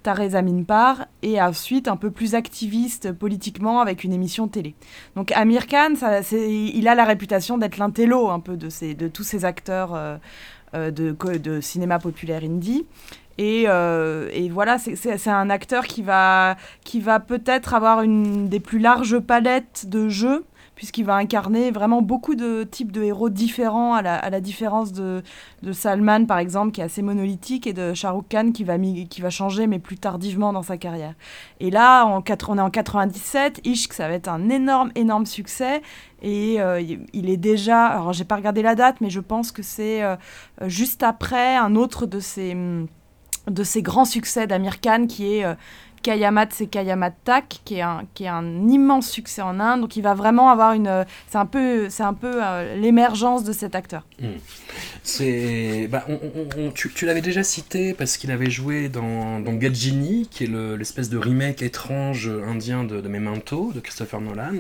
A: Tare Zamin Par, et ensuite un peu plus activiste politiquement avec une émission télé. Donc Amir Khan, il a la réputation d'être l'intello un peu de, ces, de tous ces acteurs de, co- de cinéma populaire indie. Et, euh, et voilà, c'est un acteur qui va, qui va peut-être avoir une des plus larges palettes de jeux, puisqu'il va incarner vraiment beaucoup de types de héros différents, à la, différence de, de Salman, par exemple, qui est assez monolithique, et de Shah Rukh Khan, qui va, qui va changer, mais plus tardivement dans sa carrière. Et là, en on est en 97, Ishq, ça va être un énorme, énorme succès. Et euh, il- est déjà, alors j'ai pas regardé la date, mais je pense que c'est euh, juste après un autre de hum, de ces grands succès d'Amir Khan qui est euh, Kayamat, c'est Kayamat Tak, qui est, un, qui est un immense succès en Inde. Donc il va vraiment avoir une. euh, C'est un peu, c'est un peu euh, l'émergence de cet acteur.
B: C'est, bah, on- tu, tu l'avais déjà cité parce qu'il avait joué dans, dans Gajini, qui est le- l'espèce de remake étrange indien de, de Memento de Christopher Nolan,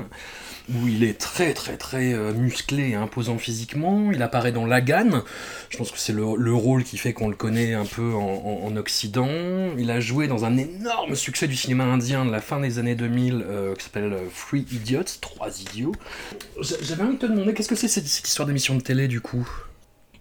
B: où il est très très très euh, musclé et imposant physiquement. Il apparaît dans Lagan. Je pense que c'est le, le rôle qui fait qu'on le connaît un peu en, en- en Occident. Il a joué dans un énorme succès du cinéma indien de la fin des années 2000 euh, qui s'appelle euh, Three Idiots, trois idiots. J'a- J'avais envie de te demander qu'est-ce que c'est cette histoire d'émission de télé du coup?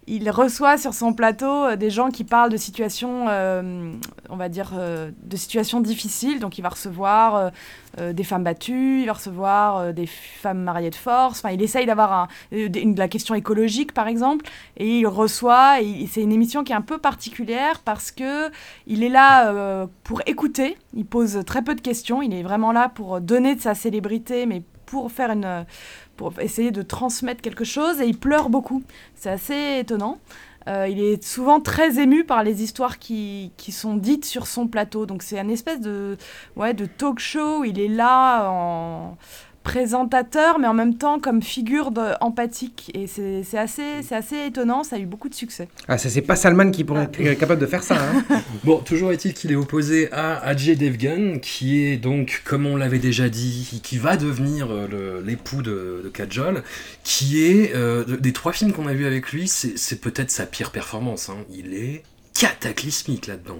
A: Il reçoit sur son plateau euh, des gens qui parlent de situations, euh, on va dire, euh, de situations difficiles. Donc il va recevoir des femmes battues, il va recevoir des femmes mariées de force. Enfin, il essaye d'avoir un- la question écologique, par exemple. Et il reçoit, c'est une émission qui est un peu particulière parce que il est là pour écouter. Il pose très peu de questions. Il est vraiment là pour donner de sa célébrité, mais pour faire une pour essayer de transmettre quelque chose et il pleure beaucoup. C'est assez étonnant. Euh, il est souvent très ému par les histoires qui, qui sont dites sur son plateau. Donc c'est un espèce de, ouais, de talk show. Il est là en présentateur, mais en même temps comme figure de, empathique. Et c'est c'est assez, c'est assez étonnant. Ça a eu beaucoup de succès.
E: Ah, ça, c'est pas Salman qui pourrait
A: Ah.
E: être capable de faire ça. hein.
B: Bon, toujours est-il qu'il est opposé à Ajay Devgan, qui est donc, comme on l'avait déjà dit, qui va devenir euh, l'époux de, de Kajol, qui est, euh, de- des trois films qu'on a vus avec lui, c'est c'est peut-être sa pire performance. hein. Il est cataclysmique là-dedans.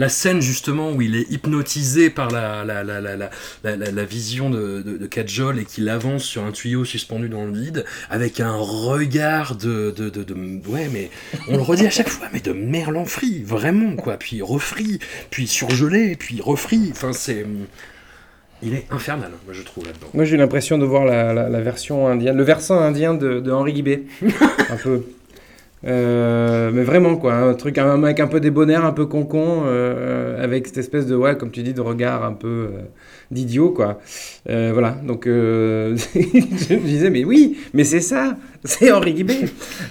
B: La scène justement où il est hypnotisé par la, la, la, la, la, vision de, de, de Kajol et qu'il avance sur un tuyau suspendu dans le vide avec un regard de, de, de, ouais mais on le redit à chaque fois mais de merlan frit vraiment quoi puis refrit puis surgelé puis refrit enfin c'est il est infernal moi je trouve là-dedans
E: Moi, j'ai l'impression de voir la, la- la version indienne, le versant indien de, de Henri Guibé. un peu. Euh, mais vraiment, quoi. Un truc, un mec un peu débonnaire, un peu concon, euh, avec cette espèce de, ouais, comme tu dis, de regard un peu euh, d'idiot, quoi. Euh, voilà. Donc, euh, je me disais, mais oui, mais c'est ça, c'est Henri Guibé.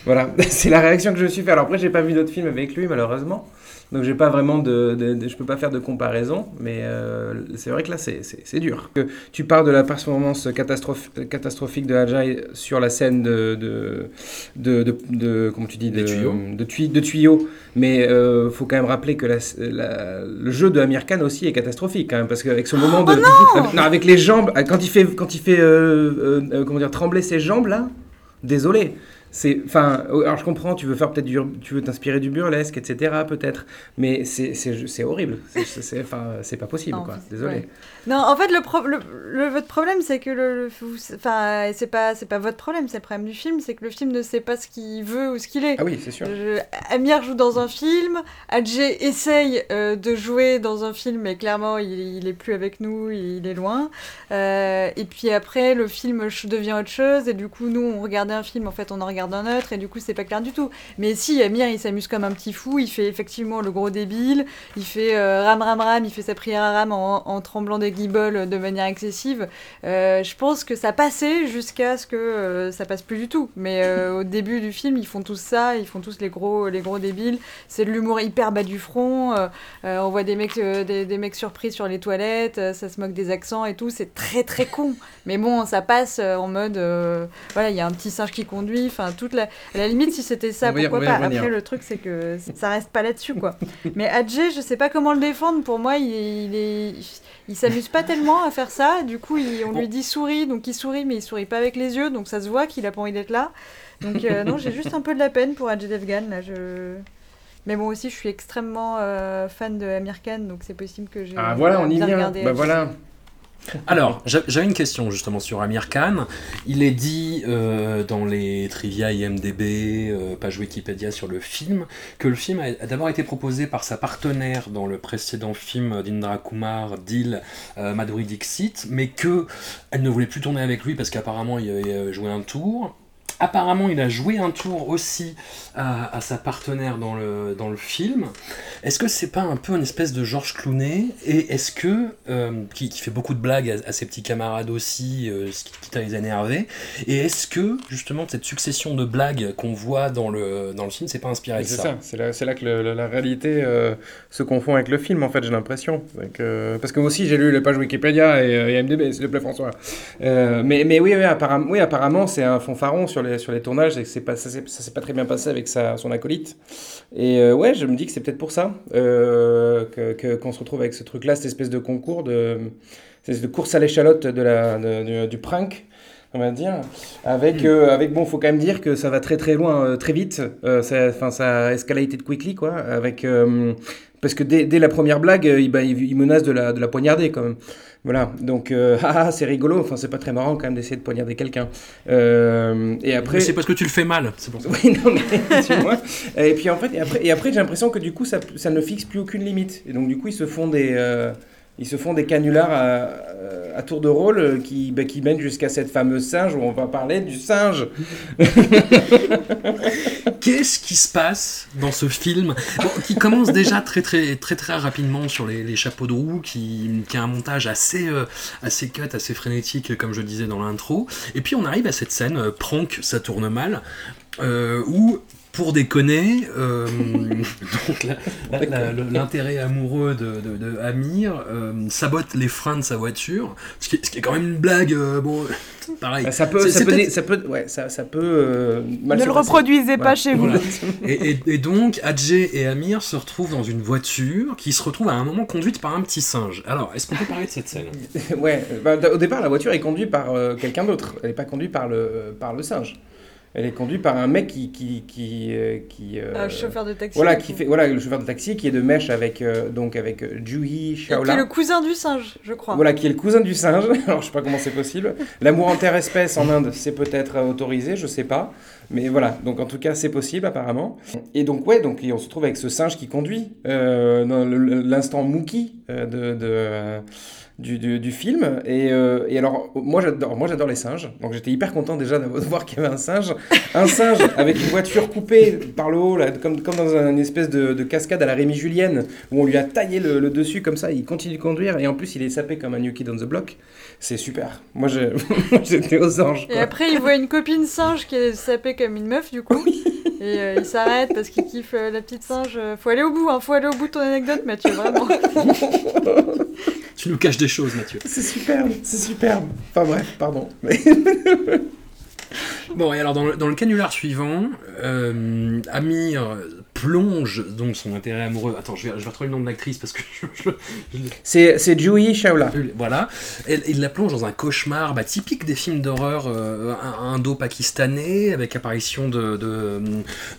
E: voilà. C'est la réaction que je me suis fait. Alors, après, j'ai pas vu d'autres films avec lui, malheureusement. Donc j'ai pas vraiment de, de- de- je peux pas faire de comparaison, mais euh, c'est vrai que là c'est- c'est c'est dur. Que tu parles de la performance catastrophe, catastrophique de Ajay sur la scène de, de, de, de- de- comment tu dis, de,
B: tuyaux.
E: de, tuy- de tuyaux, mais euh, faut quand même rappeler que la- la- le jeu de Amir Khan aussi est catastrophique quand même, parce qu'avec ce moment de, non avec les jambes, quand il fait, quand il fait, euh, euh, comment dire, trembler ses jambes là, désolé. C'est, enfin, alors je comprends, tu veux faire peut-être du, tu veux t'inspirer du burlesque, etc. Peut-être, mais c'est, horrible. C'est, enfin, c'est pas possible,
D: Non,
E: quoi. Désolé.
D: ouais. Non, en fait, le, pro- le, le- votre problème, c'est que le, enfin, c'est pas, c'est pas votre problème, c'est le problème du film, c'est que le film ne sait pas ce qu'il veut ou ce qu'il est.
E: Ah oui, c'est sûr.
D: Je- Amir joue dans un film, Adjé essaye euh, de jouer dans un film, mais clairement il, il est plus avec nous, il est loin. Euh, et puis après, le film devient autre chose, et du coup, nous on regardait un film, en fait on en regarde autre, et du coup c'est pas clair du tout. Mais si, Amir il s'amuse comme un petit fou, il fait effectivement le gros débile, il fait euh, ram ram ram, il fait sa prière à ram en, tremblant des guibolles de manière excessive. Euh, je pense que ça passait jusqu'à ce que euh, ça passe plus du tout. Mais au début du film, ils font tous ça, ils font tous les gros, les gros débiles. C'est de l'humour hyper bas du front. on voit des mecs, des, des mecs surpris sur les toilettes, ça se moque des accents et tout. C'est très très con. Mais bon, ça passe en mode, voilà, il y a un petit singe qui conduit. Enfin, toute la, à la limite, si c'était ça, pourquoi pas. Après, le truc, c'est que ça reste pas là-dessus, quoi. Mais Adjé, je sais pas comment le défendre. Pour moi, il, il est, il s'amuse pas tellement à faire ça. Du coup, il- on lui dit souris, donc il sourit, mais il sourit pas avec les yeux, donc ça se voit qu'il a pas envie d'être là. Donc euh, non, j'ai juste un peu de la peine pour Ajay Devgan là. Je... Mais bon aussi, je suis extrêmement euh, fan de Amir Khan, donc c'est possible que j'ai.
E: Ah voilà, on y vient. Bah voilà.
B: Alors, j'a- j'avais une question justement sur Amir Khan. Il est dit euh, dans les trivia IMDB, euh, page Wikipédia sur le film, que le film a, d'abord été proposé par sa partenaire dans le précédent film d'Indra Kumar, Dil, euh, Madhuri Dixit, mais que elle ne voulait plus tourner avec lui parce qu'apparemment il avait euh, joué un tour. Apparemment, il a joué un tour aussi à, à sa partenaire dans le, dans le film. Est-ce que c'est pas un peu une espèce de Georges Clooney? Et est-ce que, euh, qui, qui fait beaucoup de blagues à, à ses petits camarades aussi, euh, ce qui quitte à les énerver, et est-ce que, justement, cette succession de blagues qu'on voit dans le, dans le film, c'est pas inspiré de
E: C'est
B: ça,
E: ça, c'est là, c'est là que le- la réalité euh, se confond avec le film, en fait, j'ai l'impression. Euh, parce que moi aussi, j'ai lu les pages Wikipédia et, euh, et MDB, s'il te plaît, François. Euh, mais, mais oui, oui, apparemment, oui, apparemment c'est un fanfaron sur les, sur les tournages et que c'est pas, ça s'est pas très bien passé avec sa, son acolyte. Et euh, ouais, je me dis que c'est peut-être pour ça euh, que- qu'on se retrouve avec ce truc-là, cette espèce de concours, de, cette espèce de course à l'échalote de la, de- du, du prank. On va dire, avec, euh, avec bon, faut quand même dire que ça va très très loin, euh, très vite. Euh, ça, enfin, ça a escalated quickly, quoi. Avec, parce que dès, dès la première blague, il, bah, il, il menace de la, de la poignarder, quand même. Voilà, donc, euh, ah, ah, c'est rigolo. Enfin, c'est pas très marrant quand même d'essayer de poignarder quelqu'un. Euh, et après.
B: Mais c'est parce que tu le fais mal, c'est pour ça.
E: Oui, non, mais tu vois. Et puis en fait, et après, et après j'ai l'impression que du coup, ça, ça ne fixe plus aucune limite. Et donc, du coup, ils se font des, euh, ils se font des canulars à, à tour de rôle qui, bah, qui mènent jusqu'à cette fameuse singe où on va parler du singe.
B: Qu'est-ce qui se passe dans ce film qui commence déjà très très très très rapidement sur les, chapeaux de roue, qui, a un montage assez euh, assez cut, assez frénétique, comme je disais dans l'intro. Et puis on arrive à cette scène, euh, prank, ça tourne mal, euh, où pour déconner, euh, l'intérêt amoureux de, de- de Amir euh, sabote les freins de sa voiture, ce qui est, ce qui est quand même une blague. euh, bon, pareil.
E: Bah, ça peut, ça peut, ça peut, ouais, ça, ça peut euh, mal
A: Ne
E: se
A: le
E: passer.
A: reproduisez pas
E: Voilà.
A: chez vous.
B: Voilà. Et, et- et donc, Adjé et Amir se retrouvent dans une voiture qui se retrouve à un moment conduite par un petit singe. Alors, est-ce qu'on peut parler de cette scène?
E: Ouais, bah, au départ, la voiture est conduite par euh, quelqu'un d'autre. Elle n'est pas conduite par le, par le singe. Elle est conduite par un mec qui. qui, qui, euh, qui euh,
D: Un chauffeur de taxi.
E: Voilà, qui fait, voilà, le chauffeur de taxi qui est de mèche avec, euh, donc avec euh, Jui
D: Et qui
E: Shaola.
D: est le cousin du singe, je crois.
E: Voilà, qui est le cousin du singe. Alors, je sais pas comment c'est possible. L'amour interespèce en Inde, c'est peut-être autorisé, je sais pas. Mais voilà, donc en tout cas, c'est possible apparemment. Et donc, ouais, donc on se retrouve avec ce singe qui conduit dans l'instant Mookie de. de du, du, du film. Et, euh, et alors moi j'adore moi j'adore les singes. Donc j'étais hyper content déjà de voir qu'il y avait un singe. Un singe avec une voiture coupée par le haut là, comme, comme dans une espèce de, de cascade à la Rémi Julienne où on lui a taillé le, le dessus comme ça il continue de conduire. Et en plus il est sapé comme un New Kid on the Block. C'est super. Moi j'étais aux anges
D: Et après, il voit une copine singe qui est sapée comme une meuf, du coup. Et euh, il s'arrête parce qu'il kiffe euh, la petite singe. Faut aller au bout, hein, faut aller au bout de ton anecdote, Mathieu, vraiment.
B: Tu nous caches des choses, Mathieu.
E: c'est superbe c'est superbe enfin bref pardon Mais-
B: Bon, et alors, dans le, dans le canular suivant, euh, Amir plonge donc son intérêt amoureux. Attends, je vais, je vais retrouver le nom de l'actrice parce que je, je- je-
E: c'est c'est Jui Shaola
B: Voilà, Elle- il la plonge dans un cauchemar bah, typique des films d'horreur euh, indo-pakistanais, avec apparition de, de,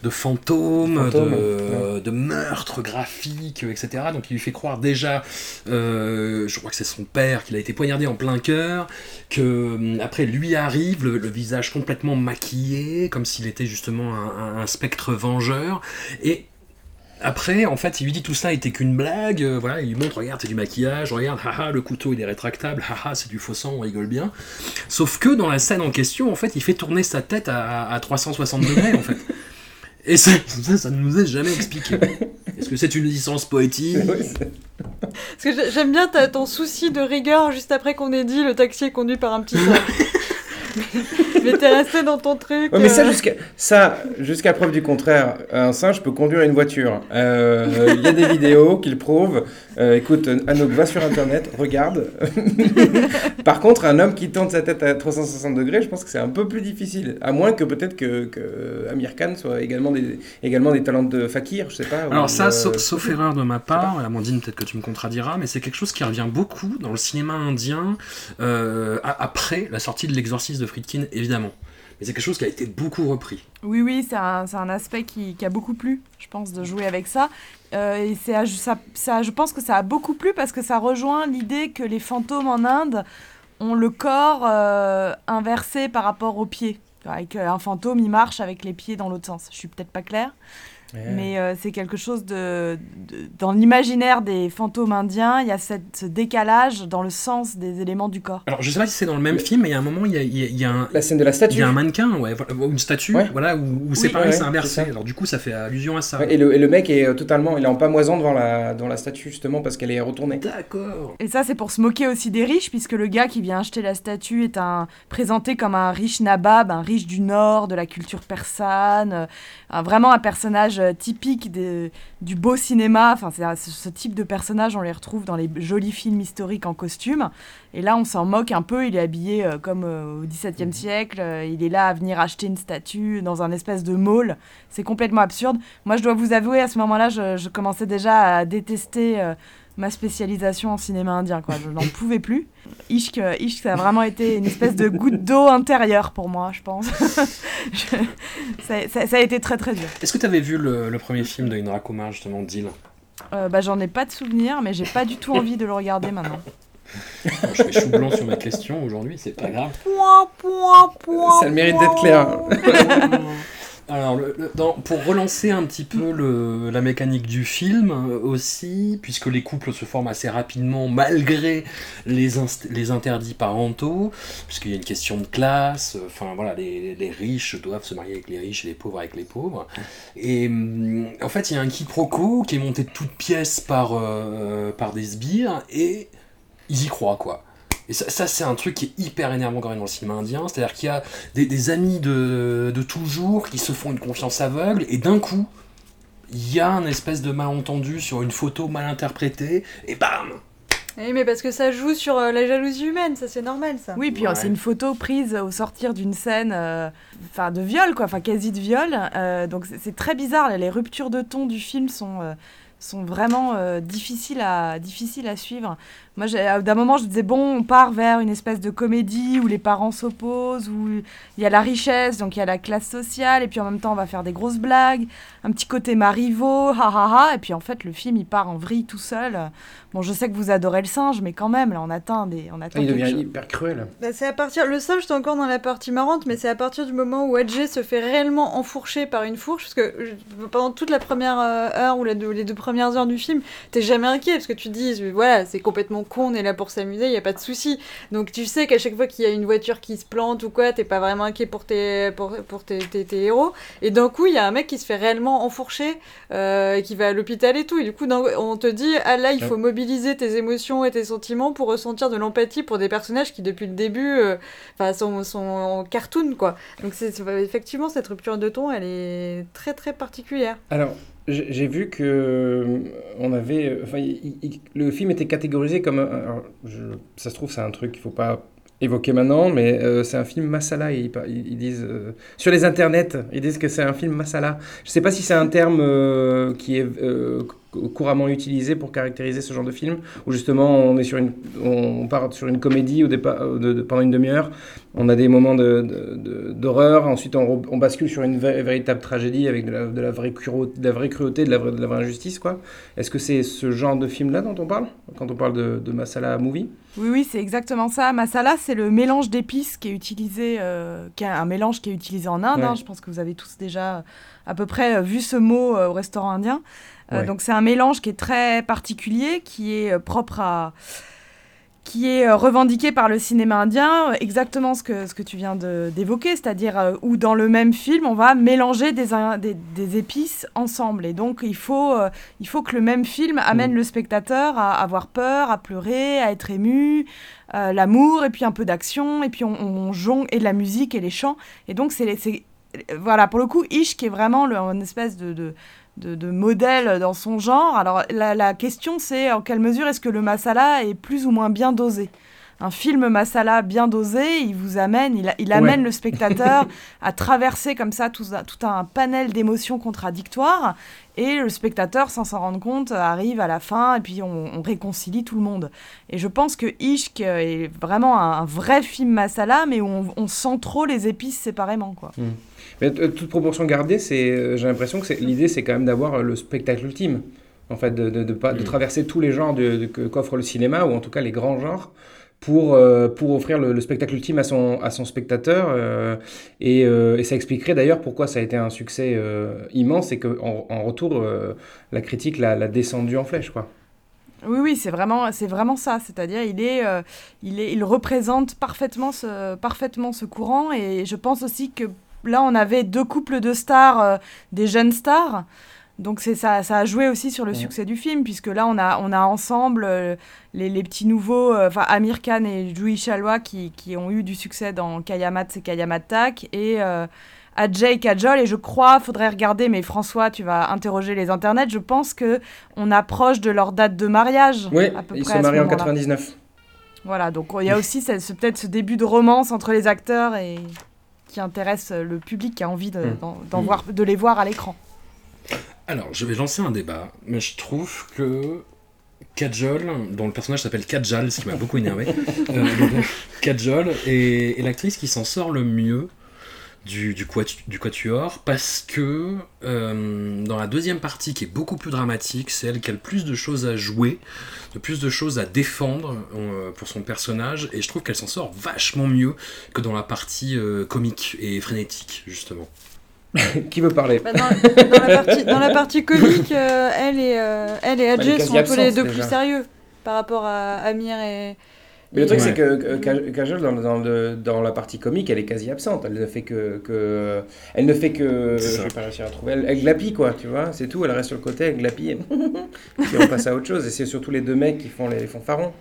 B: de fantômes,
E: Fantômes,
B: de, de meurtres graphiques, etc. Donc il lui fait croire déjà, euh, je crois que c'est son père, qu'il a été poignardé en plein cœur, que après lui arrive le, le visage complètement maquillé, comme s'il était justement un, un- un spectre vengeur, et après, en fait, il lui dit tout ça était qu'une blague. euh, voilà, il lui montre, regarde, c'est du maquillage, regarde, haha, le couteau il est rétractable, haha, c'est du faux sang, on rigole bien. Sauf que dans la scène en question, en fait, il fait tourner sa tête à, à 360 degrés, en fait. Et ça, ça, ça ne nous est jamais expliqué. Est-ce que c'est une licence poétique?
D: Parce que j'ai- j'aime bien ton souci de rigueur juste après qu'on ait dit le taxi est conduit par un petit. mais t'es resté dans ton truc.
E: Ouais, mais ça,
D: euh,
E: jusqu'à ça, jusqu'à preuve du contraire, un singe peut conduire une voiture. Euh, Il y a des vidéos qui le prouvent. Euh, écoute, Anouk, va sur Internet, regarde. Par contre, un homme qui tourne sa tête à 360 degrés, je pense que c'est un peu plus difficile. À moins que peut-être que, que Amir Khan soit également des, également des talents de fakir, je sais pas. ou,
B: Alors ça,
E: euh,
B: sauf, sauf erreur de ma part, Amandine, peut-être que tu me contrediras, mais c'est quelque chose qui revient beaucoup dans le cinéma indien euh, après la sortie de l'exorcisme de Friedkin, évidemment. mais c'est quelque chose qui a été beaucoup repris.
A: Oui, oui, c'est un, un aspect qui, qui a beaucoup plu, je pense, de jouer avec ça. Euh, et c'est, ça, ça, je pense que ça a beaucoup plu parce que ça rejoint l'idée que les fantômes en Inde ont le corps euh, inversé par rapport aux pieds. Avec euh, un fantôme, il marche avec les pieds dans l'autre sens. Je suis peut-être pas claire, mais euh, c'est quelque chose de, de- dans l'imaginaire des fantômes indiens. Il y a cette, ce décalage dans le sens des éléments du corps.
B: Alors, je sais pas si c'est dans le même film, mais il y a un moment, il y a, il y a- il y a un,
E: La scène de la
B: il
E: statue.
B: y a un mannequin, ouais, une statue,
E: Ouais.
B: voilà, où, où c'est
E: Oui,
B: pareil,
E: ouais,
B: c'est inversé. Alors, du coup, ça fait allusion à ça.
E: Ouais, et, le, et le mec est euh, totalement, il est en pamoison devant la, devant la statue justement parce qu'elle est retournée.
B: D'accord.
A: Et ça, c'est pour se moquer aussi des riches, puisque le gars qui vient acheter la statue est un, présenté comme un riche nabab, un riche du Nord, de la culture persane, euh, un- vraiment un personnage euh, typique des- du beau cinéma. Enfin, ce, type de personnage, on les retrouve dans les jolis films historiques en costume. Et là, on s'en moque un peu. Il est habillé euh, comme euh, au XVIIe siècle. euh, il est là à venir acheter une statue dans un espèce de mall. C'est complètement absurde. Moi, je dois vous avouer, à ce moment-là, je, je commençais déjà à détester ma spécialisation en cinéma indien. Quoi. Je n'en pouvais plus. Ishk, Ishk, ça a vraiment été une espèce de goutte d'eau intérieure pour moi, je pense. Je- ça, ça- ça a été très très dur.
B: Est-ce que tu avais vu le, le premier film de Indra Kumar, justement, Deal?
A: Euh, bah, J'en ai pas de souvenir, mais j'ai pas du tout envie de le regarder maintenant.
B: Alors, Je fais chou blanc sur ma question aujourd'hui, c'est pas grave.
E: Ça a le mérite d'être clair.
B: Alors, le- dans- pour relancer un petit peu la mécanique du film euh, aussi, puisque les couples se forment assez rapidement malgré les, les interdits parentaux, puisqu'il y a une question de classe, euh, enfin voilà, les, riches doivent se marier avec les riches et les pauvres avec les pauvres. Et hum, en fait, il y a un quiproquo qui est monté de toutes pièces par, euh, par des sbires, et ils y croient, quoi. Et ça, ça, c'est un truc qui est hyper énervant quand même dans le cinéma indien, c'est-à-dire qu'il y a des, des amis de, de toujours qui se font une confiance aveugle, et d'un coup, il y a un espèce de malentendu sur une photo mal interprétée, et bam
D: Oui, mais parce que ça joue sur euh, la jalousie humaine, ça c'est normal ça.
A: Oui, puis
B: Ouais.
A: euh, c'est une photo prise au sortir d'une scène euh, enfin de viol, quoi, enfin quasi de viol. euh, donc c'est- c'est très bizarre. Les ruptures de ton du film sont, euh, sont vraiment euh, difficiles, à, difficiles à suivre. Moi, à- d'un moment, je disais, bon, on part vers une espèce de comédie où les parents s'opposent, où il y a la richesse, donc il y a la classe sociale, et puis en même temps, on va faire des grosses blagues, un petit côté Marivaux, ha ha ha, et puis en fait, le film, il part en vrille tout seul. Bon, je sais que vous adorez le singe, mais quand même, là, on atteint des... On atteint
E: Il
A: quelque
E: devient
A: chose.
E: hyper cruel.
D: Bah, c'est à partir. Le singe, c'est encore dans la partie marrante, mais c'est à partir du moment où Adjé se fait réellement enfourcher par une fourche. Parce que je- pendant toute la première euh, heure ou deux- les deux premières heures du film, t'es jamais inquiet parce que tu te dis, euh, voilà, c'est complètement con, on est là pour s'amuser, il y a pas de souci. Donc tu sais qu'à chaque fois qu'il y a une voiture qui se plante ou quoi, t'es pas vraiment inquiet pour tes, pour, pour tes, tes- tes héros. Et d'un coup, il y a un mec qui se fait réellement enfourcher, euh, et qui va à l'hôpital et tout. Et du coup, on te dit, ah là, il faut mobiliser tes émotions et tes sentiments pour ressentir de l'empathie pour des personnages qui, depuis le début, euh, sont, sont en cartoon, quoi. Donc, c'est c'est- effectivement, cette rupture de ton, elle est très, très particulière.
E: Alors, j'ai vu que euh, on avait, enfin, le film était catégorisé comme, alors, je- ça se trouve c'est un truc qu'il faut pas évoquer maintenant, mais euh, c'est un film masala. Ils, ils- disent euh, sur les internets, ils disent que c'est un film masala. Je sais pas si c'est un terme qui est couramment utilisé pour caractériser ce genre de film, où justement on est sur une, on part sur une comédie au départ, euh, de- de- pendant une demi-heure. On a des moments de- d'horreur, ensuite on, bascule sur une vé- véritable tragédie avec de la, vraie, cruauté, de la vraie cruauté, de la vraie, de la vraie injustice. quoi. Est-ce que c'est ce genre de film-là dont on parle quand on parle de, Masala Movie?
A: Oui, oui, c'est exactement ça. Masala, c'est le mélange d'épices qui est utilisé, euh, qui est un mélange qui est utilisé en Inde.
E: Ouais.
A: hein. Je pense que vous avez tous déjà à peu près euh, vu ce mot euh, au restaurant indien. Euh,
E: Ouais.
A: Donc c'est un mélange qui est très particulier, qui est euh, propre à qui est euh, revendiqué par le cinéma indien, exactement ce que, ce que tu viens d'évoquer, c'est-à-dire où dans le même film, on va mélanger des, des, des épices ensemble. Et donc, il faut, euh, il faut que le même film amène le spectateur à avoir peur, à pleurer, à être ému, euh, l'amour, et puis un peu d'action, et puis on, on jongle, et de la musique, et les chants. Et donc, c'est... Voilà, pour le coup, Ish, qui est vraiment le, une espèce de... de de, de modèle dans son genre. Alors la, la question c'est en quelle mesure est-ce que le masala est plus ou moins bien dosé? Un film masala bien dosé, il vous amène, il, il amène
E: Ouais.
A: le spectateur à traverser comme ça tout, un- tout un panel d'émotions contradictoires. Et le spectateur, sans s'en rendre compte, arrive à la fin et puis on, on réconcilie tout le monde. Et je pense que Ishk est vraiment un, un vrai film masala, mais où on, on sent trop les épices séparément. Quoi.
E: Mais euh, toute proportion gardée, c'est, euh, j'ai l'impression que c'est, l'idée, c'est quand même d'avoir euh, le spectacle ultime. En fait, de, de, de pas, de
B: Mm.
E: traverser tous les genres de, de- que- qu'offre le cinéma, ou en tout cas les grands genres, pour, euh, pour offrir le, le spectacle ultime à son, à son spectateur. euh, et, euh, et ça expliquerait d'ailleurs pourquoi ça a été un succès euh, immense et qu'en en retour, euh, la critique l'a, l'a descendu en flèche. Quoi.
A: Oui, oui, c'est vraiment, c'est vraiment ça. C'est-à-dire, il est, euh, il est, il représente parfaitement ce, parfaitement ce courant. Et je pense aussi que là, on avait deux couples de stars, euh, des jeunes stars. Donc c'est ça, ça a joué aussi sur le
E: Ouais.
A: succès du film, puisque là, on a, on a ensemble euh, les, les petits nouveaux, euh, enfin Amir Khan et Juhi Chalwa qui, qui ont eu du succès dans Kayamat, c'est Kayamat Tak, et Ajay Kajol. Et je crois, faudrait regarder, mais François, tu vas interroger les internets. Je pense que on approche de leur date de mariage.
E: Oui,
A: à peu
E: il
A: près
E: marie en
A: moment-là.
E: 99.
A: Voilà, donc il y a aussi peut-être ce début de romance entre les acteurs et qui intéresse le public qui a envie de,
E: Mm.
A: d'en- d'en
B: Mm.
A: voir, de les voir à l'écran.
B: Alors, je vais lancer un débat, mais je trouve que Kajol, dont le personnage s'appelle Kajal, ce qui m'a beaucoup énervé, euh, Kajol est, est l'actrice qui s'en sort le mieux du, du, quatu- du quatuor, parce que euh, dans la deuxième partie, qui est beaucoup plus dramatique, c'est elle qui a le plus de choses à jouer, de plus de choses à défendre euh, pour son personnage, et je trouve qu'elle s'en sort vachement mieux que dans la partie euh, comique et frénétique, justement.
E: Qui veut parler?
D: Bah, dans, dans la partie, dans la partie comique, euh, elle, et, euh, elle et Adjé sont un peu les deux
E: déjà.
D: plus sérieux par rapport à Amir et.
E: Mais le truc,
B: Ouais.
E: c'est que que Ka- Kajol, dans, dans, le- dans la partie comique, elle est quasi absente. Elle ne fait que. que elle ne fait que. Je vais pas réussir à trouver. Elle, elle quoi, tu vois, c'est tout. Elle reste sur le côté, elle glapit. Et puis on passe à autre chose. Et c'est surtout les deux mecs qui font les fanfarons.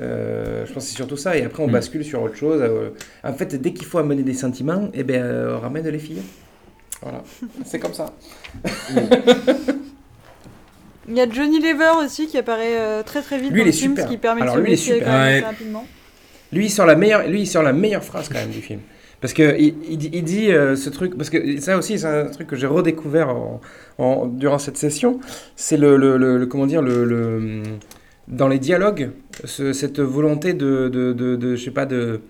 E: Euh, je pense que c'est surtout ça. Et après, on
B: Mm.
E: bascule sur autre chose. Euh, En fait, dès qu'il faut amener des sentiments, eh ben, euh, on ramène les filles. Voilà. c'est comme ça.
D: Il y a Johnny Lever aussi qui apparaît euh, très très vite
E: Lui,
D: dans
E: il
D: le
E: est
D: film,
E: super.
D: ce qui permet
E: Alors,
D: de se
E: lui, il est super.
D: quand même
B: Ouais.
D: assez rapidement.
E: Lui, il sort la meilleure, lui, il sort la meilleure phrase quand même du film. Parce que il, il dit, il dit, euh, ce truc, parce que ça aussi, c'est un truc que j'ai redécouvert en- en- durant cette session. C'est le, le- le- le- comment dire, le, le- dans les dialogues, ce- cette volonté de, de, de, de- je sais pas, de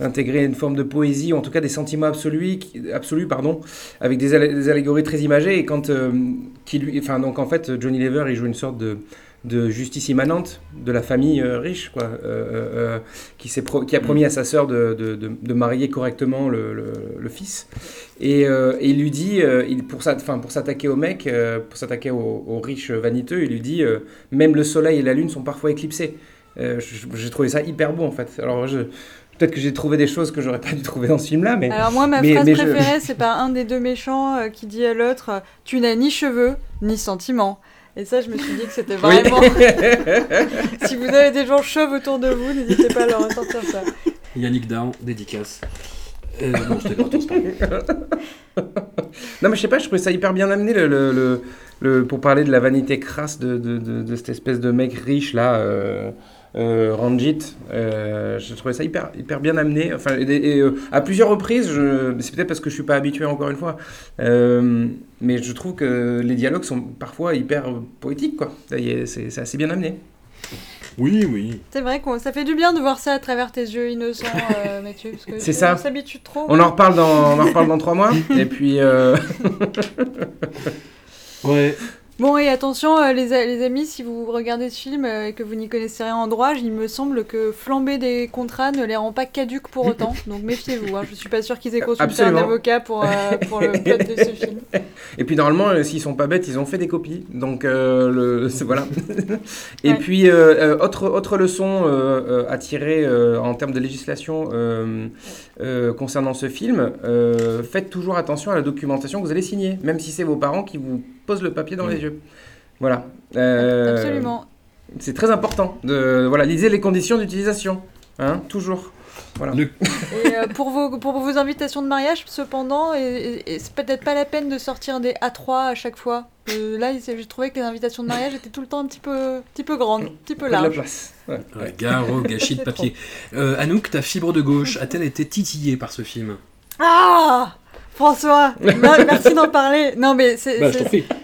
E: d'intégrer une forme de poésie, ou en tout cas des sentiments absolus, absolus pardon, avec des, allé- des allégories très imagées. Et quand, euh, qui lui, enfin donc en fait, Johnny Lever, il joue une sorte de de justice immanente de la famille euh, riche, quoi, euh, qui, pro- qui a promis à sa sœur de, de, de- marier correctement le, le- le fils. Et, et il lui dit, il, pour s'attaquer au mec, pour s'attaquer aux aux riches vaniteux, il lui dit même le soleil et la lune sont parfois éclipsés. Euh, j'ai trouvé ça hyper beau en fait. Alors je, peut-être que j'ai trouvé des choses que j'aurais pas dû trouver dans ce film-là, mais
D: Alors moi, ma
E: mais-
D: phrase
E: mais je-
D: préférée, c'est par un des deux méchants euh, qui dit à l'autre Tu n'as ni cheveux, ni sentiments ». Et ça, je me suis dit que c'était
E: Oui.
D: vraiment... si vous avez des gens chauves autour de vous, n'hésitez pas à leur ressortir ça.
B: Yannick Down, dédicace. Euh, non, c'était gratos, pardon.
E: Non, mais je sais pas, je trouvais ça hyper bien amené le, le, le- le- pour parler de la vanité crasse de, de, de, de cette espèce de mec riche là, euh, euh, Ranjit. Euh, je trouvais ça hyper, hyper bien amené. Enfin, et, et, euh, à plusieurs reprises, je- c'est peut-être parce que je suis pas habitué encore une fois, Euh, mais je trouve que les dialogues sont parfois hyper euh, poétiques quoi. C'est c'est assez bien amené.
B: Oui, oui.
D: C'est vrai que ça fait du bien de voir ça à travers tes yeux innocents, euh, Mathieu. parce que
E: C'est
D: tu-
E: ça.
D: On s'habitue trop.
E: On en reparle dans, on en reparle dans trois mois. et puis. euh,
B: Ouais.
D: Bon, et attention, euh, les, amis, si vous regardez ce film euh, et que vous n'y connaissez rien en droit, il me semble que flamber des contrats ne les rend pas caduques pour autant. Donc méfiez-vous. Hein. Je suis pas sûr qu'ils aient consulté
E: Absolument.
D: un avocat pour, euh, pour le plot de ce film.
E: Et puis normalement, s'ils sont pas bêtes, ils ont fait des copies. Donc le, voilà. Et
D: Ouais.
E: puis autre autre leçon à tirer en termes de législation concernant ce film, faites toujours attention à la documentation que vous allez signer, même si c'est vos parents qui vous posent le papier dans
B: Mm.
E: les yeux. Voilà. Euh,
D: Absolument.
E: C'est très important. De voilà, lisez les conditions d'utilisation. Hein Toujours. Voilà.
B: Le-
D: Et euh, pour, vos, pour vos invitations de mariage, cependant, et, et- et c'est peut-être pas la peine de sortir des A3 à chaque fois. Euh, là, il s'est- j'ai trouvé que les invitations de mariage étaient tout le temps un petit peu, petit peu grandes, un petit peu
E: Pas de la
D: larges.
E: place. Ouais.
B: Ouais, Garo, gâchis de papier. Euh, Anouk, ta fibre de gauche a-t-elle été titillée par ce film?
D: Ah François, mer- merci d'en parler. Non, mais c'est,
B: Bah.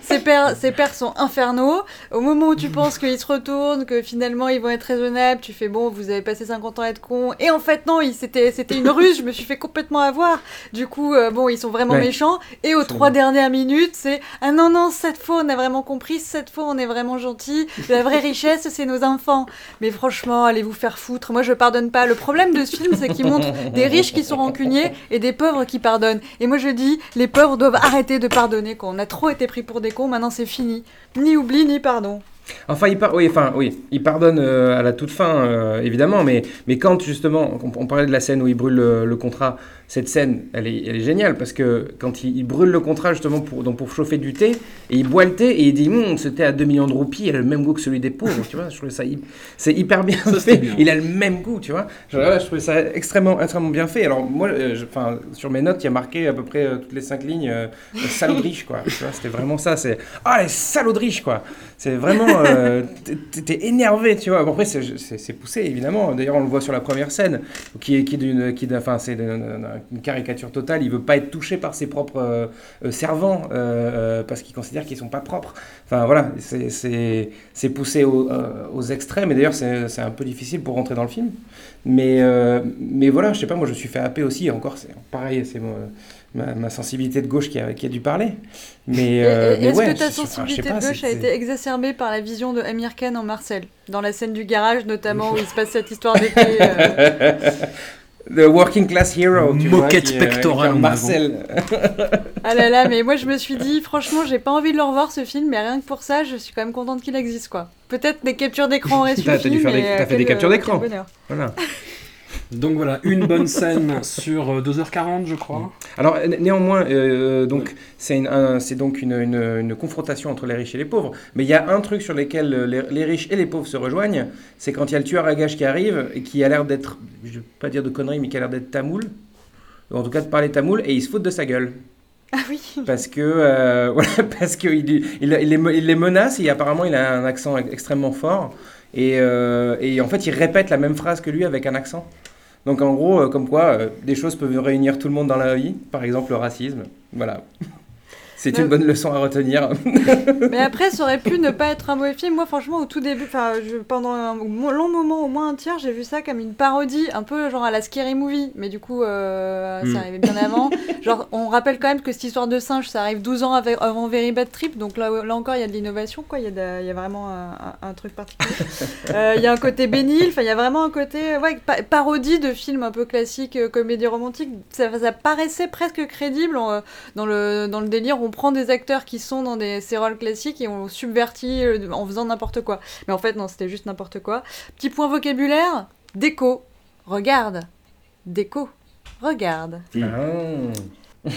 D: Ces pères, ces pères sont infernaux. Au moment où tu penses qu'ils se retournent, que finalement ils vont être raisonnables, tu fais bon, vous avez passé 50 ans à être con. Et en fait, non, c'était, c'était une ruse, je me suis fait complètement avoir. Du coup, euh, bon, ils sont vraiment
E: Ouais.
D: méchants. Et aux trois dernières minutes, c'est ah non, non, cette fois on a vraiment compris, cette fois on est vraiment gentil. La vraie richesse, c'est nos enfants. Mais franchement, allez vous faire foutre? Moi, je pardonne pas. Le problème de ce film, c'est qu'il montre des riches qui sont rancuniers et des pauvres qui pardonnent. Et moi, je dis, les pauvres doivent arrêter de pardonner. Quoi. On a trop été pris pour des cons, maintenant c'est fini. Ni oubli, ni pardon.
E: Enfin, il, par... oui, enfin, oui, il pardonne euh, à la toute fin, euh, évidemment, mais, mais quand justement, on, parlait de la scène où il brûle le, le contrat, cette scène, elle est, elle est géniale parce que quand il, il brûle le contrat justement pour, donc pour chauffer du thé, et il boit le thé et il dit Hum, ce thé à 2 millions de roupies, il a le même goût que celui des pauvres, tu vois, je trouvais ça, c'est hyper bien
B: Ça,
E: fait,
B: bien.
E: il a le même goût, tu vois, je, ouais, je trouvais ça extrêmement, extrêmement bien fait. Alors moi, euh, je- sur mes notes, il y a marqué à peu près euh, toutes les 5 lignes, euh, salaud de riche, quoi, tu vois, c'était vraiment ça, c'est, ah les salauds de riches, quoi. C'est vraiment. euh, t'es- énervé, tu vois. Bon, après, c'est- poussé, évidemment. D'ailleurs, on le voit sur la première scène, qui est, qui d'une. qui Enfin, c'est une caricature totale. Il veut pas être touché par ses propres euh, euh, servants, euh, parce qu'il considère qu'ils sont pas propres. Enfin, voilà, c'est- poussé au- aux extrêmes. Et d'ailleurs, c'est un peu difficile pour rentrer dans le film. Mais, mais voilà, je sais pas, moi, je suis fait happer aussi. Encore, c'est pareil, c'est ma, ma sensibilité de gauche qui a, qui a dû parler. Mais, euh,
D: Est-ce
E: ouais,
D: que ta
E: je- je
D: sensibilité
E: pas,
D: de gauche a été exacerbée par la vision de Amir Khan en Marcel Dans la scène du garage, notamment, où il se passe cette histoire d'été. euh,
E: The working class hero, tu vois,
B: Moquette
E: qui, euh,
B: pectorale
E: qui est
B: en
E: Marcel.
D: Ah là là, mais moi je me suis dit, franchement, j'ai pas envie de le revoir ce film, mais rien que pour ça, je suis quand même contente qu'il existe, quoi. Peut-être des captures d'écran
E: t'as
D: suffi, euh,
E: t'as fait des captures d'écran.
D: quel bonheur.
E: Voilà.
B: Donc voilà, une bonne scène sur euh, 2h40, je crois.
E: Alors né- néanmoins, euh, donc c'est un- donc une, une- une confrontation entre les riches et les pauvres. Mais il y a un truc sur lequel euh, les, les riches et les pauvres se rejoignent, c'est quand il y a le tueur à gages qui arrive et qui a l'air d'être, je vais pas dire de conneries, mais qui a l'air d'être tamoul, ou en tout cas de parler tamoul, et il se fout de sa gueule.
D: Ah oui.
E: Parce que, euh, voilà, parce que il, il, il les, me- il les menace et apparemment il a un accent extrêmement fort. Et, euh, et en fait, il répète la même phrase que lui avec un accent. Donc en gros, euh, comme quoi, euh, des choses peuvent réunir tout le monde dans la vie. Par exemple, le racisme. Voilà. C'est une bonne leçon à retenir.
D: Mais après, ça aurait pu ne pas être un mauvais film. Moi, franchement, au tout début, enfin, je- pendant un long moment, au moins un tiers, j'ai vu ça comme une parodie, un peu genre à la Scary Movie. Mais du coup, euh,
B: Hmm.
D: ça arrivait bien avant. Genre, on rappelle quand même que cette histoire de singe, ça arrive 12 ans avec- avant Very Bad Trip. Donc là, là encore, il y a de l'innovation, quoi. Il y, y a vraiment un, un- un truc particulier. Euh, Il y a un côté bénil, enfin, il y a vraiment un côté ouais, pa- parodie de films un peu classiques, euh, comédie romantique. Ça, ça paraissait presque crédible en, euh, dans, le, dans le délire. On prend des acteurs qui sont dans des, ces rôles classiques et on subvertit euh, en faisant n'importe quoi. Mais en fait, non, c'était juste n'importe quoi. Petit point vocabulaire déco. Regarde. Déco. Regarde.
E: Ah.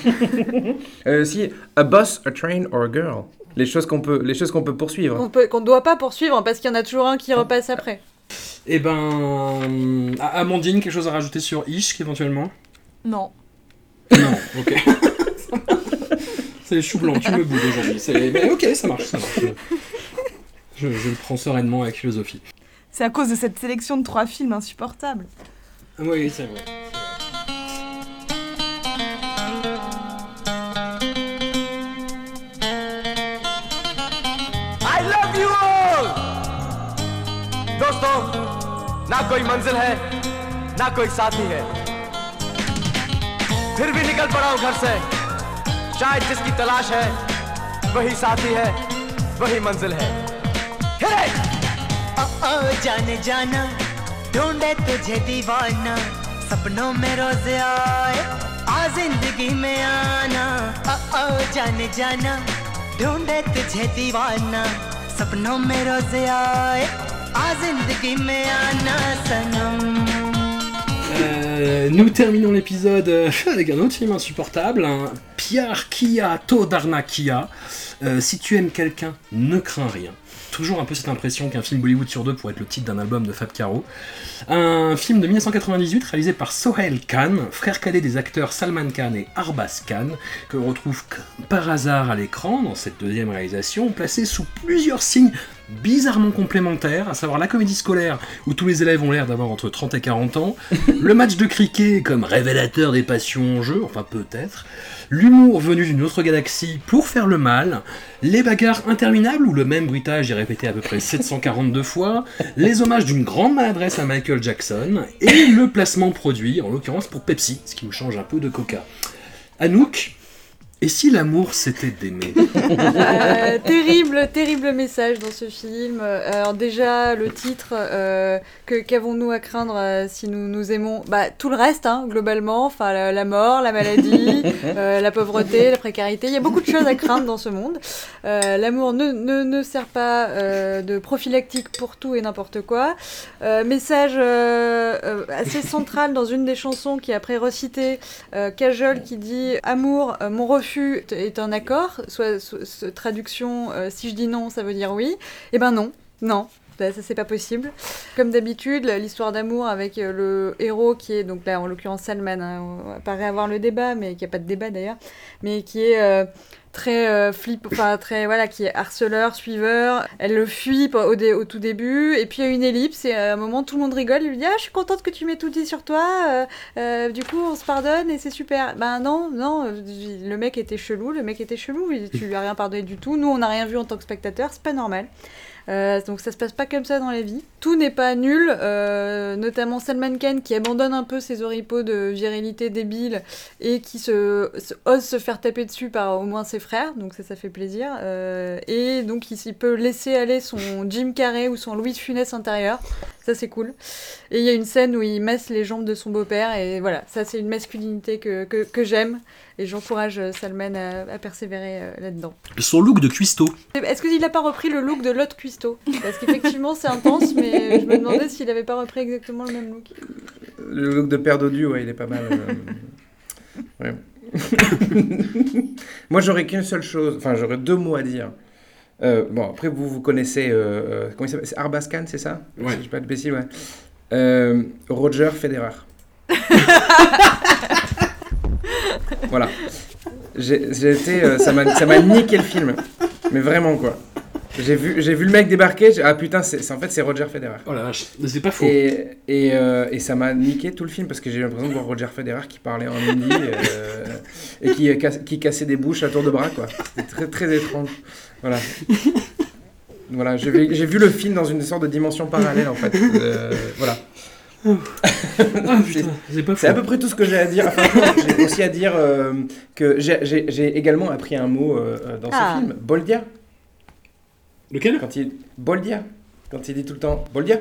E: Euh, si, a bus, a train or a girl. Les choses qu'on peut, les choses qu'on peut poursuivre.
D: Qu'on peut- qu'on ne doit pas poursuivre parce qu'il y en a toujours un qui repasse après.
B: Eh ben. ah, Amandine, quelque chose à rajouter sur Ishk éventuellement?
A: Non.
B: Non, ok. C'est les choux blancs, tu me boudes aujourd'hui. c'est- Mais ok, ça marche, ça marche. Je, je le prends sereinement avec philosophie.
A: C'est à cause de cette sélection de trois films insupportables.
B: Oui, c'est vrai.
G: I love you all दोस्तों ना कोई मंजिल है ना कोई साथी है फिर भी निकल पड़ा हूं घर से शायद जिसकी तलाश है, वही साथी है, वही मंजिल है। Hit
C: ओ ओ, जाने जाना, ढूंढे तुझे दीवाना, सपनों में रोज आए आ ज़िंदगी में आना। ओ ओ, जाने जाना, ढूंढे तुझे दीवाना, सपनों में रोज आए आ ज़िंदगी में आना, सनम।
B: Euh, nous terminons l'épisode euh, avec un autre film insupportable, un Pierre Kia Todarna Kia. Euh, si tu aimes quelqu'un, ne crains rien. toujours un peu cette impression qu'un film Bollywood sur deux pourrait être le titre d'un album de Fab Caro. Un film de 1998 réalisé par Sohail Khan, frère cadet des acteurs Salman Khan et Arbaz Khan, que l'on retrouve par hasard à l'écran dans cette deuxième réalisation, placé sous plusieurs signes bizarrement complémentaires, à savoir la comédie scolaire où tous les élèves ont l'air d'avoir entre 30 et 40 ans, le match de cricket comme révélateur des passions en jeu, enfin peut-être, l'humour venu d'une autre galaxie pour faire le mal, les bagarres interminables où le même bruitage est répété à peu près 742 fois, les hommages d'une grande maladresse à Michael Jackson, et le placement produit, en l'occurrence pour Pepsi, ce qui nous change un peu de Coca. Anouk, et si l'amour c'était d'aimer
D: Euh, terrible, terrible message dans ce film. Euh, Alors déjà, le titre, euh, que qu'avons-nous à craindre euh, si nous nous aimons? Bah tout le reste, hein, globalement. Enfin, la, la mort, la maladie, euh, la pauvreté, la précarité. Il y a beaucoup de choses à craindre dans ce monde. Euh, L'amour ne, ne, ne sert pas euh, de prophylactique pour tout et n'importe quoi. Euh, message assez central dans une des chansons qui est après recité euh, Cajol qui dit Amour, mon refus est un accord, soit, traduction euh, si je dis non, ça veut dire oui. Eh ben non, non. Ça, ça, c'est pas possible. Comme d'habitude, l'histoire d'amour avec euh, le héros qui est, donc là en l'occurrence Salman, hein, on paraît avoir le débat, mais qui a pas de débat d'ailleurs, mais qui est euh, très euh, flip, enfin très voilà, qui est harceleur, suiveur. Elle le fuit au, au tout début, et puis il y a une ellipse, et à un moment tout le monde rigole, il lui dit ah je suis contente que tu m'aies tout dit sur toi, euh, euh, du coup on se pardonne et c'est super. Ben non, non, le mec était chelou, le mec était chelou, tu lui as rien pardonné du tout. Nous on n'a rien vu en tant que spectateur, c'est pas normal. Euh, donc ça se passe pas comme ça dans la vie. Tout n'est pas nul, euh, notamment Salman Khan qui abandonne un peu ses oripeaux de virilité débile et qui se, se- ose se faire taper dessus par au moins ses frères, donc ça ça fait plaisir. Euh, et donc il, peut laisser aller son Jim Carrey ou son Louis Funès intérieur, ça c'est cool. Et il y a une scène où il masse les jambes de son beau-père et voilà, ça c'est une masculinité que, que j'aime et j'encourage euh, Salman à, à persévérer euh, là-dedans.
B: Son look de cuistot.
D: Est-ce qu'il n'a pas repris le look de l'autre cuistot? Parce qu'effectivement, c'est intense, mais je me demandais s'il n'avait pas repris exactement le même look.
E: Le look de père dodu, ouais, il est pas mal. euh, ouais. Moi, j'aurais qu'une seule chose, enfin, j'aurais deux mots à dire. Euh, bon, après, vous, vous connaissez. euh, euh, comment il s'appelle? Khan, c'est ça?
B: Ouais.
E: Si Je pas de bêtises, ouais. Euh, Roger Federer. voilà. J'ai été. euh, ça m'a niqué le film. Mais vraiment, quoi. J'ai vu, vu le mec débarquer. Ah putain, c'est en fait, c'est Roger Federer.
B: Oh la vache, c'est pas faux.
E: Et, et, euh, et ça m'a niqué tout le film parce que j'ai eu l'impression de voir Roger Federer qui parlait en hindi euh, et qui, casse- qui cassait des bouches à tour de bras. quoi. C'était très, très étrange. Voilà. Voilà, j'ai vu, j'ai vu le film dans une sorte de dimension parallèle en fait. Euh, voilà.
B: Ah c'est
E: à peu près tout ce que j'ai à dire. Enfin, j'ai aussi à dire euh, que j'ai- également appris un mot euh, euh, dans
D: Ah.
E: ce film. Boldia.
B: Lequel?
E: Quand il... Boldia. Quand il dit tout le temps Boldia.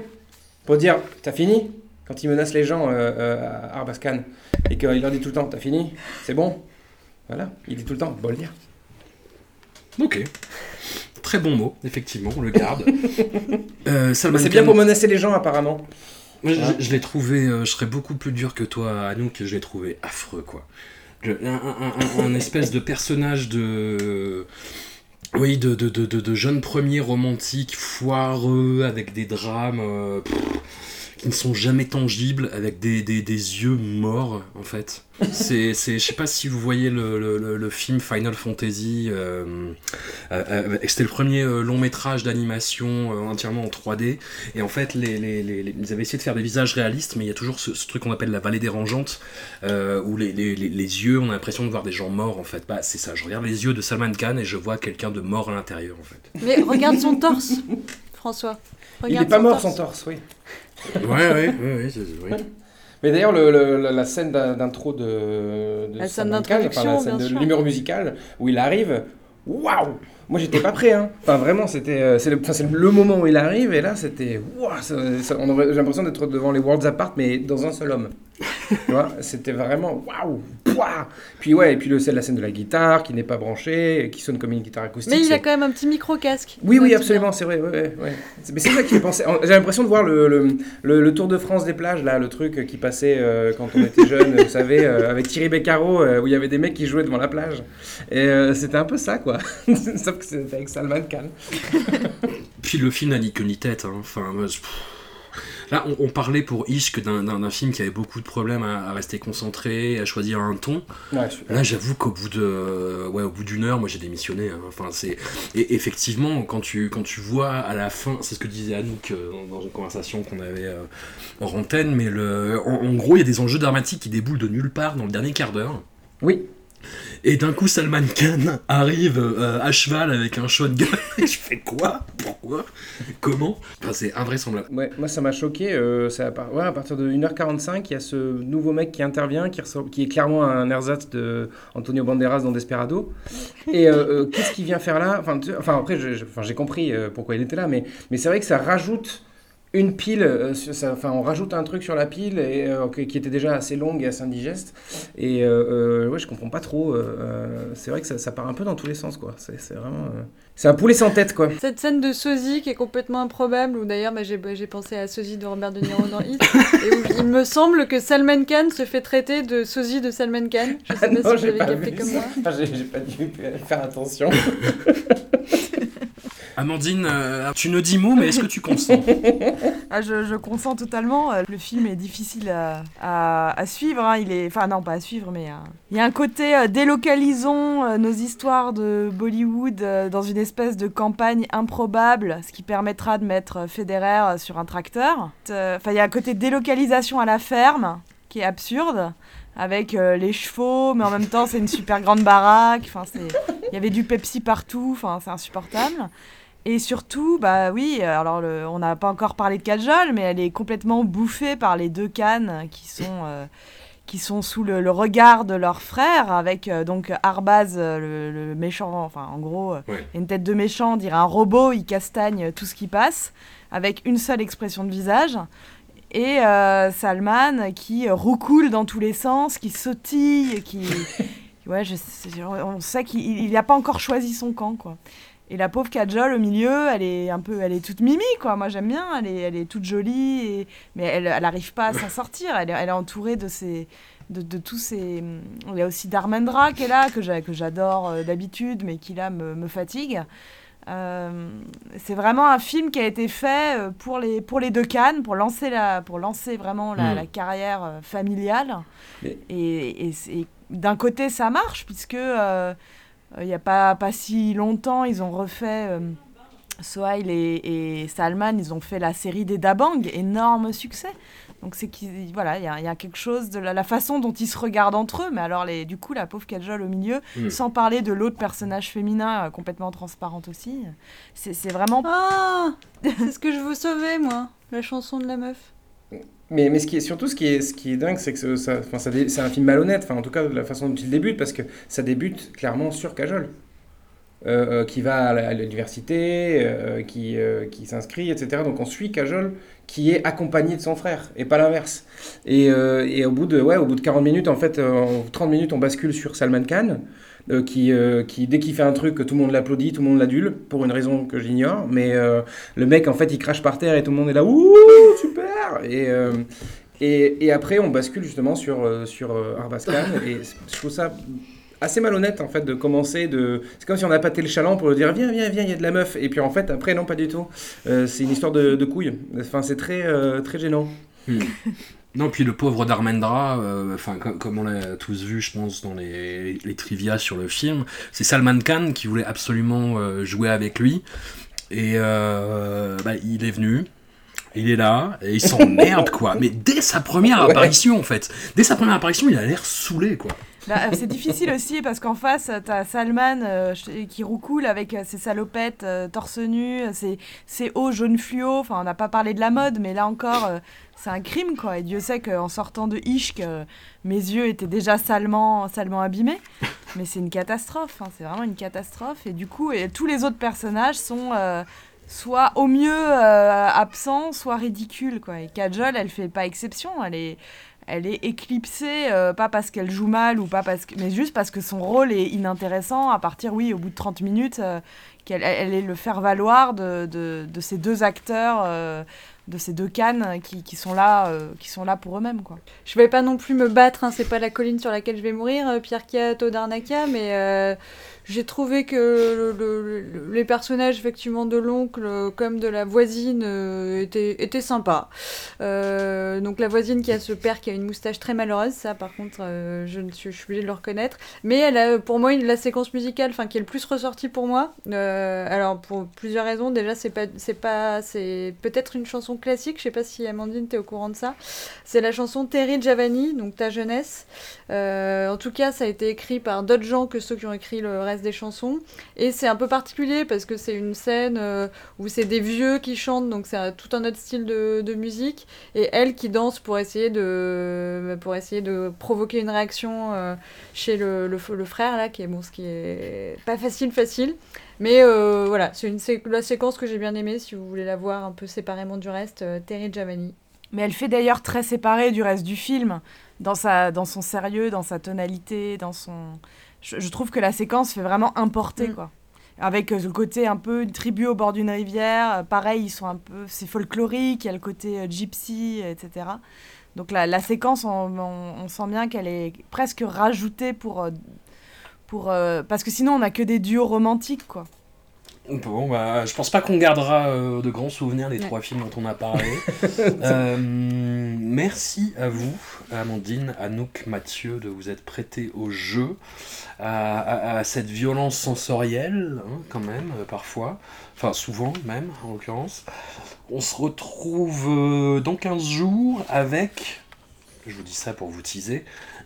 E: Pour dire T'as fini? Quand il menace les gens euh, euh, à Arbaz Khan. Et qu'il leur dit tout le temps T'as fini? C'est bon? Voilà. Il dit tout le temps Boldia.
B: Ok. Très bon mot, effectivement, on le garde. Euh,
E: C'est bien pour menacer les gens apparemment.
B: Moi, je,
E: Hein
B: je l'ai trouvé, euh, je serais beaucoup plus dur que toi, Anouk, que je l'ai trouvé affreux, quoi. Un, un- un- un espèce de personnage de. Oui, de, de, de, de, de jeune premier romantique, foireux, avec des drames euh, pff, qui ne sont jamais tangibles, avec des, des, des yeux morts, en fait. C'est, c'est, je sais pas si vous voyez le, le, le- le film Final Fantasy. euh, euh, euh, c'était le premier euh, long métrage d'animation euh, entièrement en 3D. Et en fait, les, les, les- les- ils avaient essayé de faire des visages réalistes, mais il y a toujours ce, ce truc qu'on appelle la vallée dérangeante, euh, où les, les, les, les yeux, on a l'impression de voir des gens morts, en fait. Bah, c'est ça, je regarde les yeux de Salman Khan et je vois quelqu'un de mort à l'intérieur, en fait.
D: Mais regarde son torse, François.
E: il
D: Regarde
E: est pas mort
D: torse.
E: son torse, oui.
B: Ouais, ouais, ouais, ouais.
E: Mais d'ailleurs, le- le- la, la scène d'in- d'intro de, de
D: La scène
E: la
D: d'introduction,
E: scène
D: bien
E: de
D: sûr.
E: l'humeur musicale, où il arrive, waouh Moi, j'étais pas prêt, hein. Enfin, vraiment, c'était euh, c'est le, enfin, c'est le moment où il arrive, et là, c'était waouh ça- ça- on aurait- J'ai l'impression d'être devant les Worlds Apart, mais dans un seul homme. Tu vois, c'était vraiment waouh Pouah Puis ouais, et puis le, c'est la scène de la guitare qui n'est pas branchée, qui sonne comme une guitare acoustique.
D: Mais il a quand même un petit micro-casque.
E: oui,
D: Ça,
E: oui,
D: c'est
E: absolument, c'est vrai. Ouais, ouais, Mais c'est ça qui fait penser. J'ai l'impression de voir le, le, le- le Tour de France des plages, là, le truc qui passait euh, quand on était jeune, vous savez, euh, avec Thierry Beccaro, euh, où il y avait des mecs qui jouaient devant la plage. Et euh, c'était un peu ça, quoi. Sauf que c'était avec Salman Khan.
B: Puis le film n'a ni queue ni tête. hein. Enfin, moi, je- pff. Là, on, on parlait pour Ishk d'un- film qui avait beaucoup de problèmes à, à rester concentré, à choisir un ton.
E: Ouais.
B: Là, j'avoue qu'au bout de, ouais, au bout d'une heure, moi, j'ai démissionné. hein. Enfin, c'est et effectivement quand tu quand tu vois à la fin, c'est ce que disait Anouk euh, dans, une conversation qu'on avait euh, hors antenne, mais le, en, en gros, il y a des enjeux dramatiques qui déboulent de nulle part dans le dernier quart d'heure.
E: Oui.
B: Et d'un coup, Salman Khan arrive euh, à cheval avec un shotgun. Et je fais quoi? Pourquoi? Comment? Enfin, C'est invraisemblable.
E: Ouais, moi ça m'a choqué. euh, ça, à partir de 1h45, il y a ce nouveau mec qui intervient, qui, qui est clairement un ersatz de Antonio Banderas dans Desperado. Et euh, qu'est-ce qu'il vient faire là? Enfin, après, j'ai compris pourquoi il était là, mais, mais c'est vrai que ça rajoute une pile, euh, ça- enfin, on rajoute un truc sur la pile et, euh, qui était déjà assez longue et assez indigeste. Et euh, euh, ouais, je comprends pas trop. c'est vrai que ça, ça part un peu dans tous les sens, quoi. C'est vraiment. C'est un poulet sans tête, quoi.
D: Cette scène de sosie qui est complètement improbable, où d'ailleurs bah, j'ai j'ai pensé à sosie de Robert De Niro dans Hit, et où il me semble que Salman Khan se fait traiter de sosie de Salman Khan. Je sais
E: Ah
D: pas
E: non,
D: si vous
E: j'ai
D: l'avez capté comme
E: ça.
D: moi.
E: Ah, j'ai pas dû faire attention.
B: Amandine, euh, tu ne dis mot, mais est-ce que tu consens?
A: Ah, je, je consens totalement. Le film est difficile à, à- suivre. hein. Il est, enfin non, pas à suivre, mais euh, il y a un côté euh, délocalisons nos histoires de Bollywood dans une espèce de campagne improbable, ce qui permettra de mettre Federer sur un tracteur. Enfin, il y a un côté délocalisation à la ferme qui est absurde. Avec les chevaux, mais en même temps c'est une super grande baraque. Enfin, il y avait du Pepsi partout. C'est insupportable. Et surtout, bah oui, alors le- on n'a pas encore parlé de Kajol, mais elle est complètement bouffée par les deux cannes qui sont, euh, qui sont sous le, le regard de leur frère, avec euh, donc Arbaz, euh, le, le méchant, enfin en gros,
B: Ouais.
A: une tête de méchant, on dirait un robot, il castagne tout ce qui passe, avec une seule expression de visage. Et euh, Salman qui roucoule dans tous les sens, qui sautille, qui... Ouais, je on sait qu'il n'a pas encore choisi son camp, quoi. Et la pauvre Kajol au milieu, elle est un peu, elle est toute mimi quoi. Moi j'aime bien, elle est, elle est toute jolie, et... mais elle, elle arrive pas à s'en sortir. Elle est, elle est entourée de ces, de, de tous ces. Il y a aussi Darmendra qui est là que j'a- que j'adore euh, d'habitude, mais qui là me, me fatigue. Euh, c'est vraiment un film qui a été fait euh, pour les, pour les deux cannes, pour lancer, la, pour lancer vraiment la,
B: Mm.
A: la carrière familiale.
E: Mais-
A: Et, et c'est- d'un côté, ça marche, puisque euh, il n'y a pas, pas si longtemps, ils ont refait. euh, Sohail et, et Salman, ils ont fait la série des Dabang, énorme succès. Donc c'est qu'il voilà, il y, a- il y a quelque chose de la, la façon dont ils se regardent entre eux, mais alors les, du coup la pauvre Kajol au milieu,
B: Mm.
A: sans parler de l'autre personnage féminin euh, complètement transparente aussi, c'est c'est vraiment
D: Ah C'est ce que je veux sauver, moi, la chanson de la meuf.
E: Mais, mais ce qui est, surtout, ce qui est, ce qui est dingue, c'est que ça, ça c'est un film malhonnête, en tout cas, de la façon dont il débute, parce que ça débute clairement sur Kajol, euh, euh, qui va à l'université, euh, qui, qui s'inscrit, etc. Donc on suit Kajol qui est accompagné de son frère, et pas l'inverse. Et, et au, bout de, ouais, au bout de 40 minutes, en fait, en 30 minutes, on bascule sur Salman Khan, qui, qui, dès qu'il fait un truc, tout le monde l'applaudit, tout le monde l'adule, pour une raison que j'ignore, mais le mec, en fait, il crache par terre et tout le monde est là, ouh, super Et, euh, et, après, on bascule justement sur, euh, sur euh, Arbaz Khan, et je trouve ça assez malhonnête, en fait, de commencer de... C'est comme si on a pâté le chaland pour dire, viens, viens, viens, il y a de la meuf, et puis en fait, après, non, pas du tout. C'est une histoire de, couilles. Enfin, c'est très, très gênant.
B: Hmm. Non, puis le pauvre Darmendra, comme, on l'a tous vu, je pense, dans les, les trivia sur le film, c'est Salman Khan qui voulait absolument jouer avec lui. Et bah, il est venu, il est là, et il s'emmerde, quoi. Mais dès sa première
E: Ouais.
B: apparition, en fait, dès sa première apparition, il a l'air saoulé, quoi.
A: Bah, euh, c'est difficile aussi parce qu'en face, t'as Salman euh, qui roucoule avec euh, ses salopettes euh, torse nu, ses, ses hauts jaunes fluo. Enfin, on n'a pas parlé de la mode, mais là encore, euh, c'est un crime, quoi. Et Dieu sait qu'en sortant de Ishk, euh, mes yeux étaient déjà salement, salement abîmés. Mais c'est une catastrophe, hein, c'est vraiment une catastrophe. Et du coup, et tous les autres personnages sont euh, soit au mieux euh, absents, soit ridicules, quoi. Et Kajol, elle fait pas exception. Elle est, elle est éclipsée, euh, pas parce qu'elle joue mal, ou pas parce mais juste parce que son rôle est inintéressant à partir, oui, au bout de 30 minutes, euh, qu'elle elle est le faire-valoir de, de, de ces deux acteurs, de ces deux cannes qui, qui, sont là, qui sont là pour eux-mêmes. Quoi.
D: Je vais pas non plus me battre, hein, c'est pas la colline sur laquelle je vais mourir, Pierre Kia Todarnaka, mais J'ai trouvé que le- le- le- les personnages effectivement de l'oncle comme de la voisine euh, étaient, étaient sympas. Euh, donc la voisine qui a ce père qui a une moustache très malheureuse, ça par contre euh, je, suis, obligée de le reconnaître. Mais elle a pour moi la séquence musicale enfin, qui est le plus ressortie pour moi. Alors pour plusieurs raisons. Déjà c'est pas c'est peut-être une chanson classique. Je sais pas si Amandine t'es au courant de ça. C'est la chanson Terry Giovanni, donc ta jeunesse. En tout cas, ça a été écrit par d'autres gens que ceux qui ont écrit le reste des chansons. Et c'est un peu particulier parce que c'est une scène euh, où c'est des vieux qui chantent, donc c'est tout un autre style de, musique. Et elle qui danse pour essayer de, pour essayer de provoquer une réaction euh, chez le, le, frère, là, qui est, bon, ce qui est pas facile, facile. Mais euh, voilà, c'est une la séquence que j'ai bien aimée, si vous voulez la voir un peu séparément du reste, euh, Terry Giovanni.
A: Mais elle fait d'ailleurs très séparée du reste du film, dans, sa, dans son sérieux, dans sa tonalité, dans son... Je, je trouve que la séquence fait vraiment importer,
D: Mm.
A: quoi. Avec euh, le côté un peu une tribu au bord d'une rivière, euh, pareil, ils sont un peu... C'est folklorique, il y a le côté euh, gypsy, etc. Donc la, la séquence, on, on- on sent bien qu'elle est presque rajoutée pour... euh, pour euh, parce que sinon, on n'a que des duos romantiques, quoi.
B: Bon, bah, je pense pas qu'on gardera euh, de grands souvenirs des
D: Ouais.
B: trois films dont on a parlé. Euh, merci à vous, Amandine, Anouk, Mathieu, de vous être prêtés au jeu, à, à- à cette violence sensorielle, hein, quand même, euh, parfois, enfin souvent même, en l'occurrence. On se retrouve dans 15 jours avec, je vous dis ça pour vous teaser,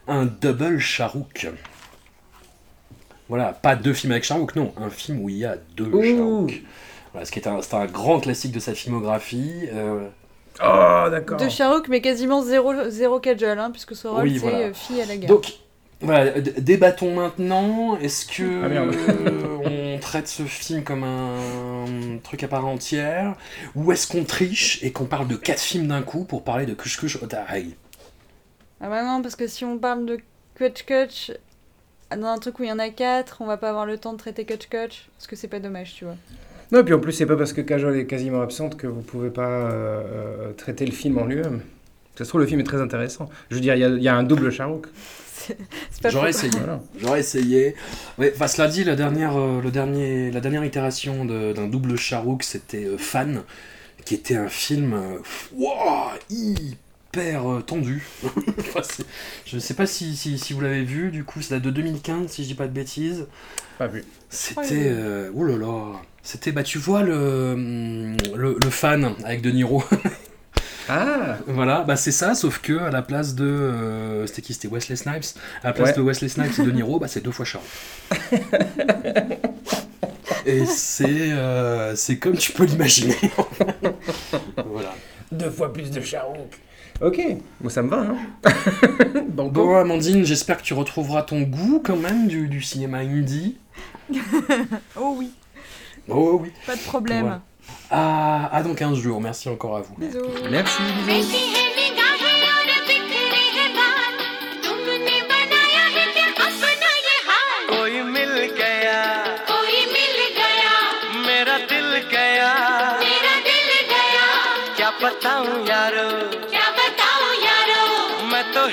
B: un double Charouk. Voilà, pas deux films avec Charouk, non, un film où il y a deux. Voilà, ce qui est un, c'est un grand classique de sa filmographie. euh,
E: Oh, d'accord.
D: De Charouk, mais quasiment zéro, zéro cajole, hein, puisque son rôle
B: Oui,
D: c'est
B: voilà.
D: euh, fille à la guerre.
B: Donc, voilà, débattons maintenant. Est-ce que
E: Ah,
B: on traite ce film comme un truc à part entière Ou est-ce qu'on triche et qu'on parle de quatre films d'un coup pour parler de Kush Kush Otarai
D: Ah bah non, parce que si on parle de Kutch Kutch dans un truc où il y en a quatre, on va pas avoir le temps de traiter Kutch Kutch, parce que c'est pas dommage, tu vois.
E: Non, et puis en plus, c'est pas parce que Kajol est quasiment absente que vous pouvez pas euh, euh, traiter le film en lui-même. Ça se trouve, le film est très intéressant. Je veux dire, il y a- il y, a un double Charouk.
D: C'est c'est pas
B: J'aurais essayé.
E: Voilà.
B: J'aurais essayé. Ouais, enfin, cela dit, la dernière, euh, le dernier, la dernière itération de- d'un double Charouk, c'était euh, Fan, qui était un film euh, wouah, hyper euh, tendu. Enfin, je ne sais pas si, si, si vous l'avez vu, du coup, c'est date de 2015, si je dis pas de bêtises.
E: Pas vu.
B: C'était.
D: Oh,
B: euh, oh là là. C'était, bah, tu vois le, le, le fan avec De Niro.
E: Ah
B: Voilà, bah c'est ça, sauf que à la place de. euh, c'était qui C'était Wesley Snipes À la place
E: Ouais.
B: de Wesley Snipes et De Niro, bah c'est deux fois Charon. et c'est. euh, c'est comme tu peux l'imaginer. voilà.
E: Deux fois plus de Charouk. Ok, bon, ça me va, hein. Banco.
B: Bon, Amandine, j'espère que tu retrouveras ton goût quand même du, du cinéma indie.
A: Oh oui,
B: Oh oui.
A: pas de problème.
B: Voilà. À, à dans 15 jours, merci encore à vous.
D: Bisous.
E: Merci, bisous.
H: ऐसी है निगाहें और बिखरे हैं बाल तुमने बनाया है क्या अपना ये हाल
G: कोई मिल गया
H: कोई मिल गया
G: मेरा दिल गया
H: मेरा दिल गया
G: क्या बताऊं यारो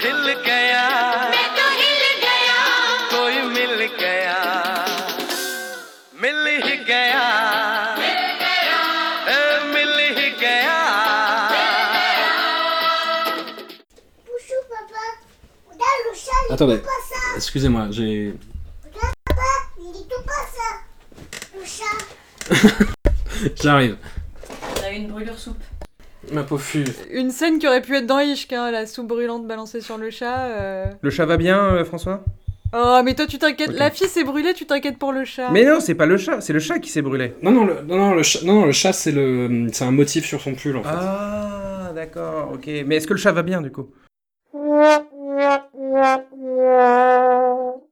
G: हिल गया
H: मैं तो हिल गया
G: कोई मिल गया मिल ही गया ए, मिल ही गया
H: Bonjour papa Regarde le chat, il
B: Attendez,
H: dit pas ça
B: excusez-moi, j'ai.
H: Il dit tout pas ça Le chat
B: J'arrive.
D: On a une brûlure soupe.
B: Ma pauvre fille.
D: Une scène qui aurait pu être dans Ishk, hein, la soupe brûlante balancée sur le chat. euh.
E: Le chat va bien, euh, François?
D: Oh, mais toi tu t'inquiètes,
E: Ok.
D: la fille s'est brûlée, tu t'inquiètes pour le chat.
E: Mais non, c'est pas le chat, c'est le chat qui s'est brûlé.
B: Non, non, le, non, non, le chat, non, non, le chat c'est le, c'est un motif sur son pull en fait.
E: Ah, d'accord, ok. Mais est-ce que le chat va bien, du coup?